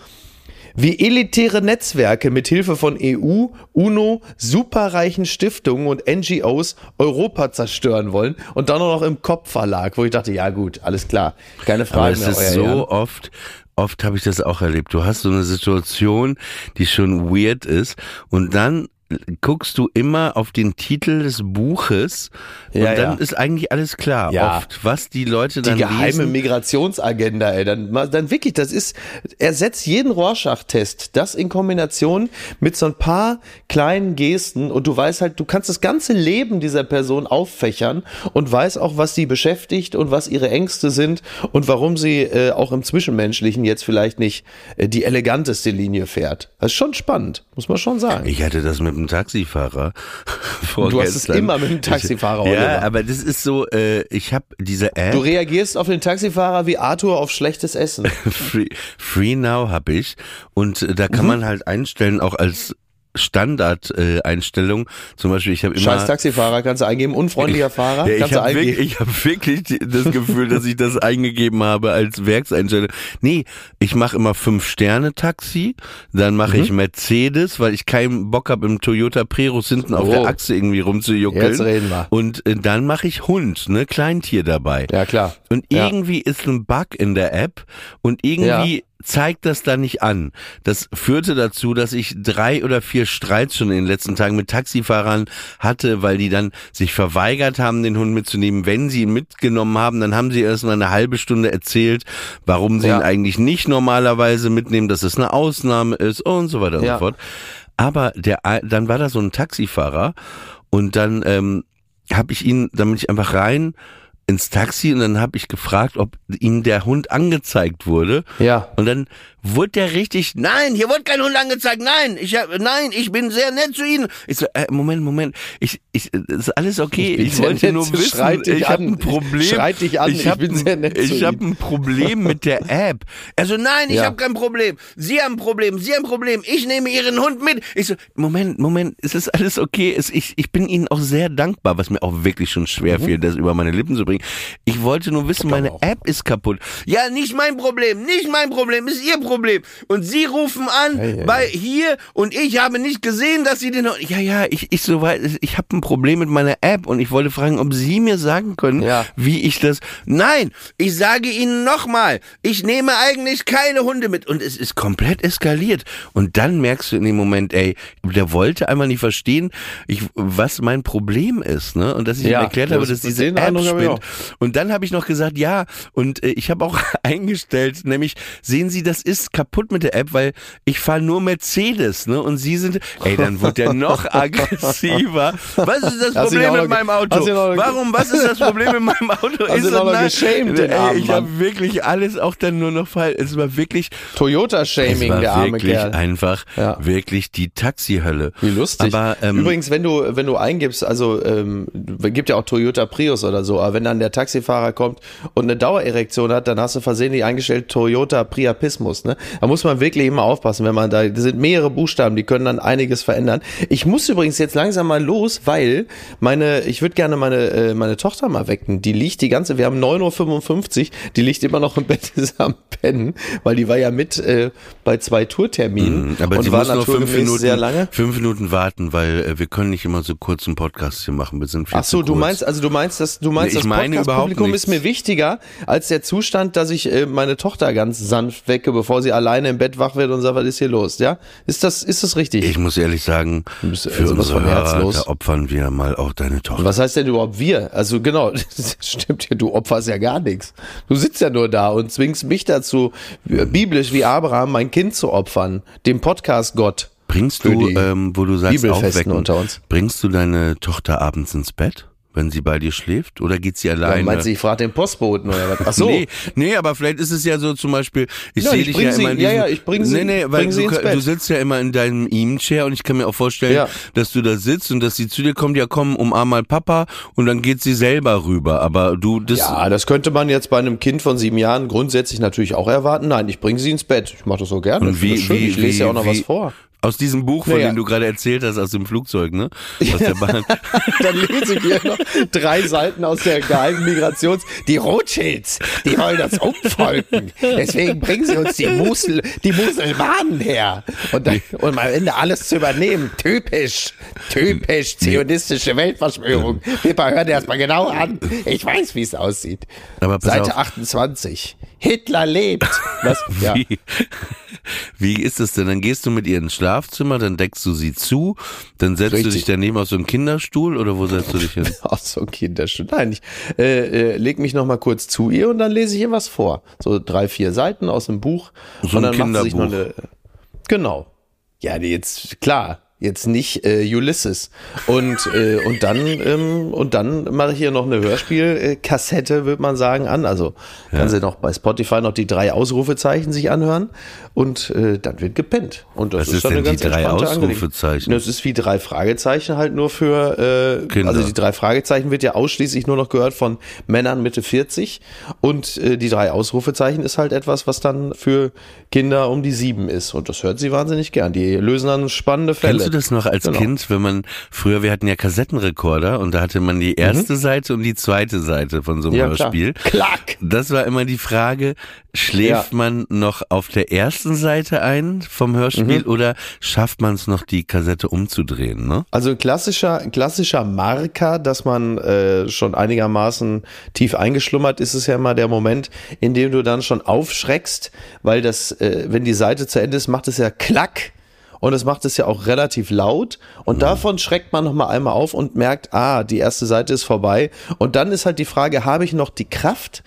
wie elitäre Netzwerke mit Hilfe von EU, UNO, superreichen Stiftungen und NGOs Europa zerstören wollen und dann auch noch im Kopfverlag, wo ich dachte, ja gut, alles klar, keine Aber Frage es mehr. ist so Ehren. oft, oft habe ich das auch erlebt. Du hast so eine Situation, die schon weird ist und dann guckst du immer auf den Titel des Buches und Ja, dann ja. ist eigentlich alles klar. Ja. Oft, was die Leute Die dann geheime lesen. Migrationsagenda, ey. Dann, dann wirklich, das ist, ersetzt jeden Rorschach-Test. Das in Kombination mit so ein paar kleinen Gesten und du weißt halt, du kannst das ganze Leben dieser Person auffächern und weißt auch, was sie beschäftigt und was ihre Ängste sind und warum sie äh, auch im Zwischenmenschlichen jetzt vielleicht nicht äh, die eleganteste Linie fährt. Das ist schon spannend, Muss man schon sagen. Ich hatte das mit dem Taxifahrer Du hast es immer mit dem Taxifahrer, ich, Ja, aber das ist so, äh, ich habe diese App. Du reagierst auf den Taxifahrer wie Arthur auf schlechtes Essen. Free, Free Now habe ich und äh, da kann Mhm. man halt einstellen, auch als Standard-Einstellung. Zum Beispiel, ich habe immer Scheiß Taxifahrer kannst du eingeben. Unfreundlicher Fahrer Ja, ich kannst du habe eingeben. wirklich, ich hab wirklich das Gefühl, dass ich das eingegeben habe als Werkseinstellung. Nee, ich mache immer Fünf-Sterne-Taxi, dann mache Mhm. ich Mercedes, weil ich keinen Bock habe, im Toyota Prius hinten auf Oh. der Achse irgendwie rumzujuckeln. Jetzt reden wir. Und äh, dann mache ich Hund, ne, Kleintier dabei. Ja, klar. Und Ja. irgendwie ist ein Bug in der App und irgendwie zeigt das da nicht an. Das führte dazu, dass ich drei oder vier Streits schon in den letzten Tagen mit Taxifahrern hatte, weil die dann sich verweigert haben, den Hund mitzunehmen. Wenn sie ihn mitgenommen haben, dann haben sie erst mal eine halbe Stunde erzählt, warum sie Ja. ihn eigentlich nicht normalerweise mitnehmen, dass es eine Ausnahme ist und so weiter und Ja. so fort. Aber der, dann war da so ein Taxifahrer und dann ähm, habe ich ihn, dann bin ich einfach rein ins Taxi und dann habe ich gefragt, ob ihm der Hund angezeigt wurde. Ja. Und dann wurde der richtig, nein, hier wurde kein Hund angezeigt, nein, ich hab, nein, ich bin sehr nett zu Ihnen. Ich so, äh, Moment, Moment, ich, ich, ist alles okay, ich, sehr wollte nur wissen, ich habe ein Problem. Schreit dich an, ich hab bin sehr nett Ich habe Ihnen. ein Problem mit der App. Also nein, ich Ja. habe kein Problem. Sie haben ein Problem, Sie haben ein Problem. Ich nehme Ihren Hund mit. Ich so, Moment, Moment, es ist alles okay. Es, ich, ich bin Ihnen auch sehr dankbar, was mir auch wirklich schon schwer Mhm. fiel, das über meine Lippen zu bringen. Ich wollte nur wissen, meine App ist kaputt. Ja, nicht mein Problem, nicht mein Problem, ist Ihr Problem. Und Sie rufen an Hey, hey, bei hier und ich habe nicht gesehen, dass Sie den. Ja, ja, ich, ich so weit, ich habe ein Problem mit meiner App und ich wollte fragen, ob Sie mir sagen können, Ja. wie ich das. Nein, ich sage Ihnen nochmal, ich nehme eigentlich keine Hunde mit. Und es ist komplett eskaliert. Und dann merkst du in dem Moment, ey, der wollte einmal nicht verstehen, ich, was mein Problem ist, ne? Und dass ich Ja, ihm erklärt habe, das- dass diese App spinnt. Und dann habe ich noch gesagt, ja, und äh, ich habe auch eingestellt, nämlich, sehen Sie, das ist kaputt mit der App, weil ich fahre nur Mercedes, ne? Und Sie sind, ey, dann wird der noch aggressiver. Was ist das Hast Problem mit meinem Auto? Warum, was ist das Problem mit meinem Auto? Hast auch noch geschämt, ey, armen ich habe wirklich alles auch dann nur noch falsch. Es war wirklich, es Toyota-Shaming, war der arme wirklich Kerl. einfach, Ja. wirklich die Taxihölle. Wie lustig. Aber, ähm, Übrigens, wenn du, wenn du eingibst, also ähm, gibt ja auch Toyota Prius oder so, aber wenn dann der Taxifahrer kommt und eine Dauererektion hat, dann hast du versehentlich eingestellt Toyota Priapismus. Ne? Da muss man wirklich immer aufpassen, wenn man da, das sind mehrere Buchstaben, die können dann einiges verändern. Ich muss übrigens jetzt langsam mal los, weil meine, ich würde gerne meine, äh, meine Tochter mal wecken. Die liegt die ganze, wir haben 9.55 Uhr, die liegt immer noch im Bett ist am Pennen, weil die war ja mit äh, bei zwei Tourterminen Mhm, aber und sie war muss nur fünf Minuten, sehr lange. fünf Minuten warten, weil äh, wir können nicht immer so kurz einen Podcast hier machen. Wir sind viel Ach so, du meinst, also du meinst, dass du meinst, Nee, ich das Podcast-Publikum ist mir wichtiger als der Zustand, dass ich äh, meine Tochter ganz sanft wecke, bevor sie alleine im Bett wach wird und sagt, was ist hier los? Ja, ist das ist das richtig? Ich muss ehrlich sagen, für also unsere Hörer, opfern wir mal auch deine Tochter. Was heißt denn überhaupt wir? Also genau, das stimmt ja, du opferst ja gar nichts. Du sitzt ja nur da und zwingst mich dazu, biblisch wie Abraham, mein Kind zu opfern, dem Podcast Gott. Bringst du, ähm, wo du sagst, aufwecken, unter uns. bringst du deine Tochter abends ins Bett, wenn sie bei dir schläft? Oder geht sie alleine? Meinst du, ich frage den Postboten oder was? Ach so. Nee, nee, aber vielleicht ist es ja so zum Beispiel, ich Nein, sehe ich dich ja sie- immer in ja, diesem, ja, ich bring sie- nee, nee, weil du, du sitzt ja immer in deinem Eam-Chair und ich kann mir auch vorstellen, Ja. dass du da sitzt und dass sie zu dir kommt, ja komm, umarm mal Papa und dann geht sie selber rüber, aber du, das, Ja, das könnte man jetzt bei einem Kind von sieben Jahren grundsätzlich natürlich auch erwarten. Nein, ich bringe sie ins Bett. Ich mache das so gerne. Und wie, das schön. wie, ich lese wie, ja auch noch wie, was vor. Aus diesem Buch, von Naja. dem du gerade erzählt hast, aus dem Flugzeug, ne? Aus der Bahn. Dann lese ich hier noch drei Seiten aus der geheimen Migrations. Die Rothschilds, die wollen uns umfolgen. Deswegen bringen sie uns die, Musel, die Muselmanen her. Und, dann, und am Ende alles zu übernehmen. Typisch, typisch zionistische Weltverschwörung. Pippa, hör dir das mal genau an. Ich weiß, wie es aussieht. Seite auf. 28. Hitler lebt. Was? Ja. Wie, wie ist es denn? Dann gehst du mit ihr ins Schlafzimmer, dann deckst du sie zu, dann setzt du Richtig. dich daneben auf so einen Kinderstuhl oder wo setzt du dich hin? Ach so, Kinderstunde. Nein, ich äh, äh, leg mich noch mal kurz zu ihr und dann lese ich ihr was vor. So drei, vier Seiten aus dem Buch. So und ein dann macht sie sich noch Kinderbuch. eine. Genau. Ja, die jetzt, klar. Jetzt nicht äh, Ulysses. Und, äh, und dann, ähm, und dann mache ich hier noch eine Hörspielkassette, würde man sagen, an. Also kann sie noch bei Spotify noch die drei Ausrufezeichen sich anhören und äh, dann wird gepennt. Und das Was ist, ist dann eine denn die ganz drei. Ausrufezeichen? Das ist wie drei Fragezeichen halt nur für, äh, Kinder. also die drei Fragezeichen wird ja ausschließlich nur noch gehört von Männern Mitte 40 und äh, die drei Ausrufezeichen ist halt etwas, was dann für Kinder um die sieben ist und das hört sie wahnsinnig gern. Die lösen dann spannende Fälle. Du das noch als Genau. Kind, wenn man, früher, wir hatten ja Kassettenrekorder und da hatte man die erste Seite und die zweite Seite von so einem Mhm. Ja, klar. Hörspiel. Klack! Das war immer die Frage, schläft Ja. man noch auf der ersten Seite ein vom Hörspiel Mhm. oder schafft man es noch, die Kassette umzudrehen, ne? Also klassischer, klassischer Marker, dass man äh, schon einigermaßen tief eingeschlummert ist, ist ja immer der Moment, in dem du dann schon aufschreckst, weil das, äh, wenn die Seite zu Ende ist, macht es ja klack. Und es macht es ja auch relativ laut. Und davon schreckt man nochmal einmal auf und merkt, ah, die erste Seite ist vorbei. Und dann ist halt die Frage, habe ich noch die Kraft,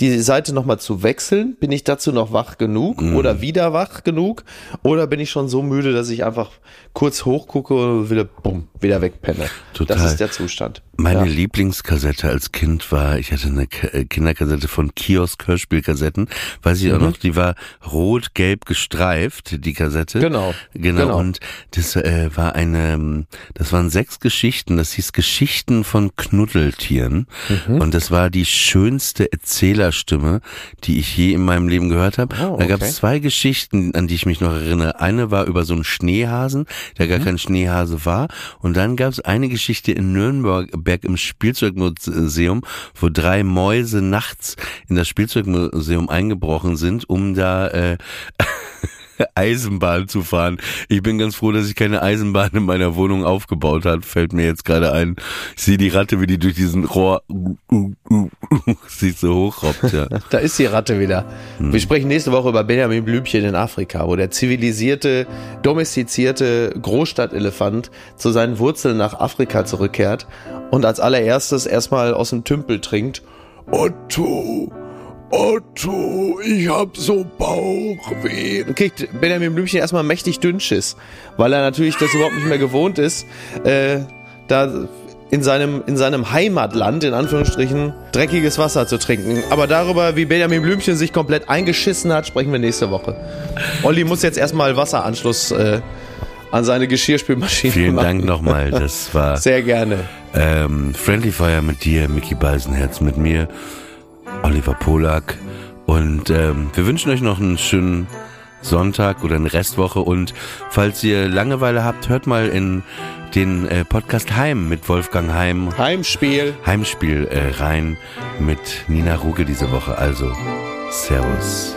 die Seite nochmal zu wechseln? Bin ich dazu noch wach genug oder wieder wach genug? Oder bin ich schon so müde, dass ich einfach kurz hochgucke und wieder, bumm, wieder wegpenne? Total. Das ist der Zustand. Meine ja. Lieblingskassette als Kind war, ich hatte eine K- äh, Kinderkassette von Kiosk Hörspielkassetten, weiß ich auch noch, die war rot-gelb gestreift, die Kassette. Genau, Genau. genau. Und das äh, war eine, das waren sechs Geschichten, das hieß Geschichten von Knuddeltieren. Mhm. Und das war die schönste Erzählerstimme, die ich je in meinem Leben gehört habe. Oh, Da gab okay. es zwei Geschichten, an die ich mich noch erinnere. Eine war über so einen Schneehasen, der Mhm. gar kein Schneehase war. Und dann gab es eine Geschichte in Nürnberg im Spielzeugmuseum, wo drei Mäuse nachts in das Spielzeugmuseum eingebrochen sind, um da äh, Eisenbahn zu fahren. Ich bin ganz froh, dass ich keine Eisenbahn in meiner Wohnung aufgebaut habe. Fällt mir jetzt gerade ein. Ich sehe die Ratte, wie die durch diesen Rohr sich so hochrobbt. Ja. Da ist die Ratte wieder. Wir sprechen nächste Woche über Benjamin Blümchen in Afrika, wo der zivilisierte, domestizierte Großstadtelefant zu seinen Wurzeln nach Afrika zurückkehrt und als allererstes erstmal aus dem Tümpel trinkt. Otto, Otto, ich hab so Bauchweh. Und kriegt Benjamin Blümchen erstmal mächtig Dünnschiss, weil er natürlich das überhaupt nicht mehr gewohnt ist, äh, da in seinem, in seinem Heimatland, in Anführungsstrichen, dreckiges Wasser zu trinken. Aber darüber, wie Benjamin Blümchen sich komplett eingeschissen hat, sprechen wir nächste Woche. Olli muss jetzt erstmal Wasseranschluss äh, an seine Geschirrspülmaschine Vielen machen. Dank nochmal. Das war Sehr gerne. ähm, Friendly Fire mit dir, Mickey Beisenherz mit mir, Oliver Polak. Und ähm, wir wünschen euch noch einen schönen Sonntag oder eine Restwoche. Und falls ihr Langeweile habt, hört mal in den äh, Podcast Heim mit Wolfgang Heim. Heimspiel. Heimspiel äh, rein mit Nina Ruge diese Woche. Also, Servus.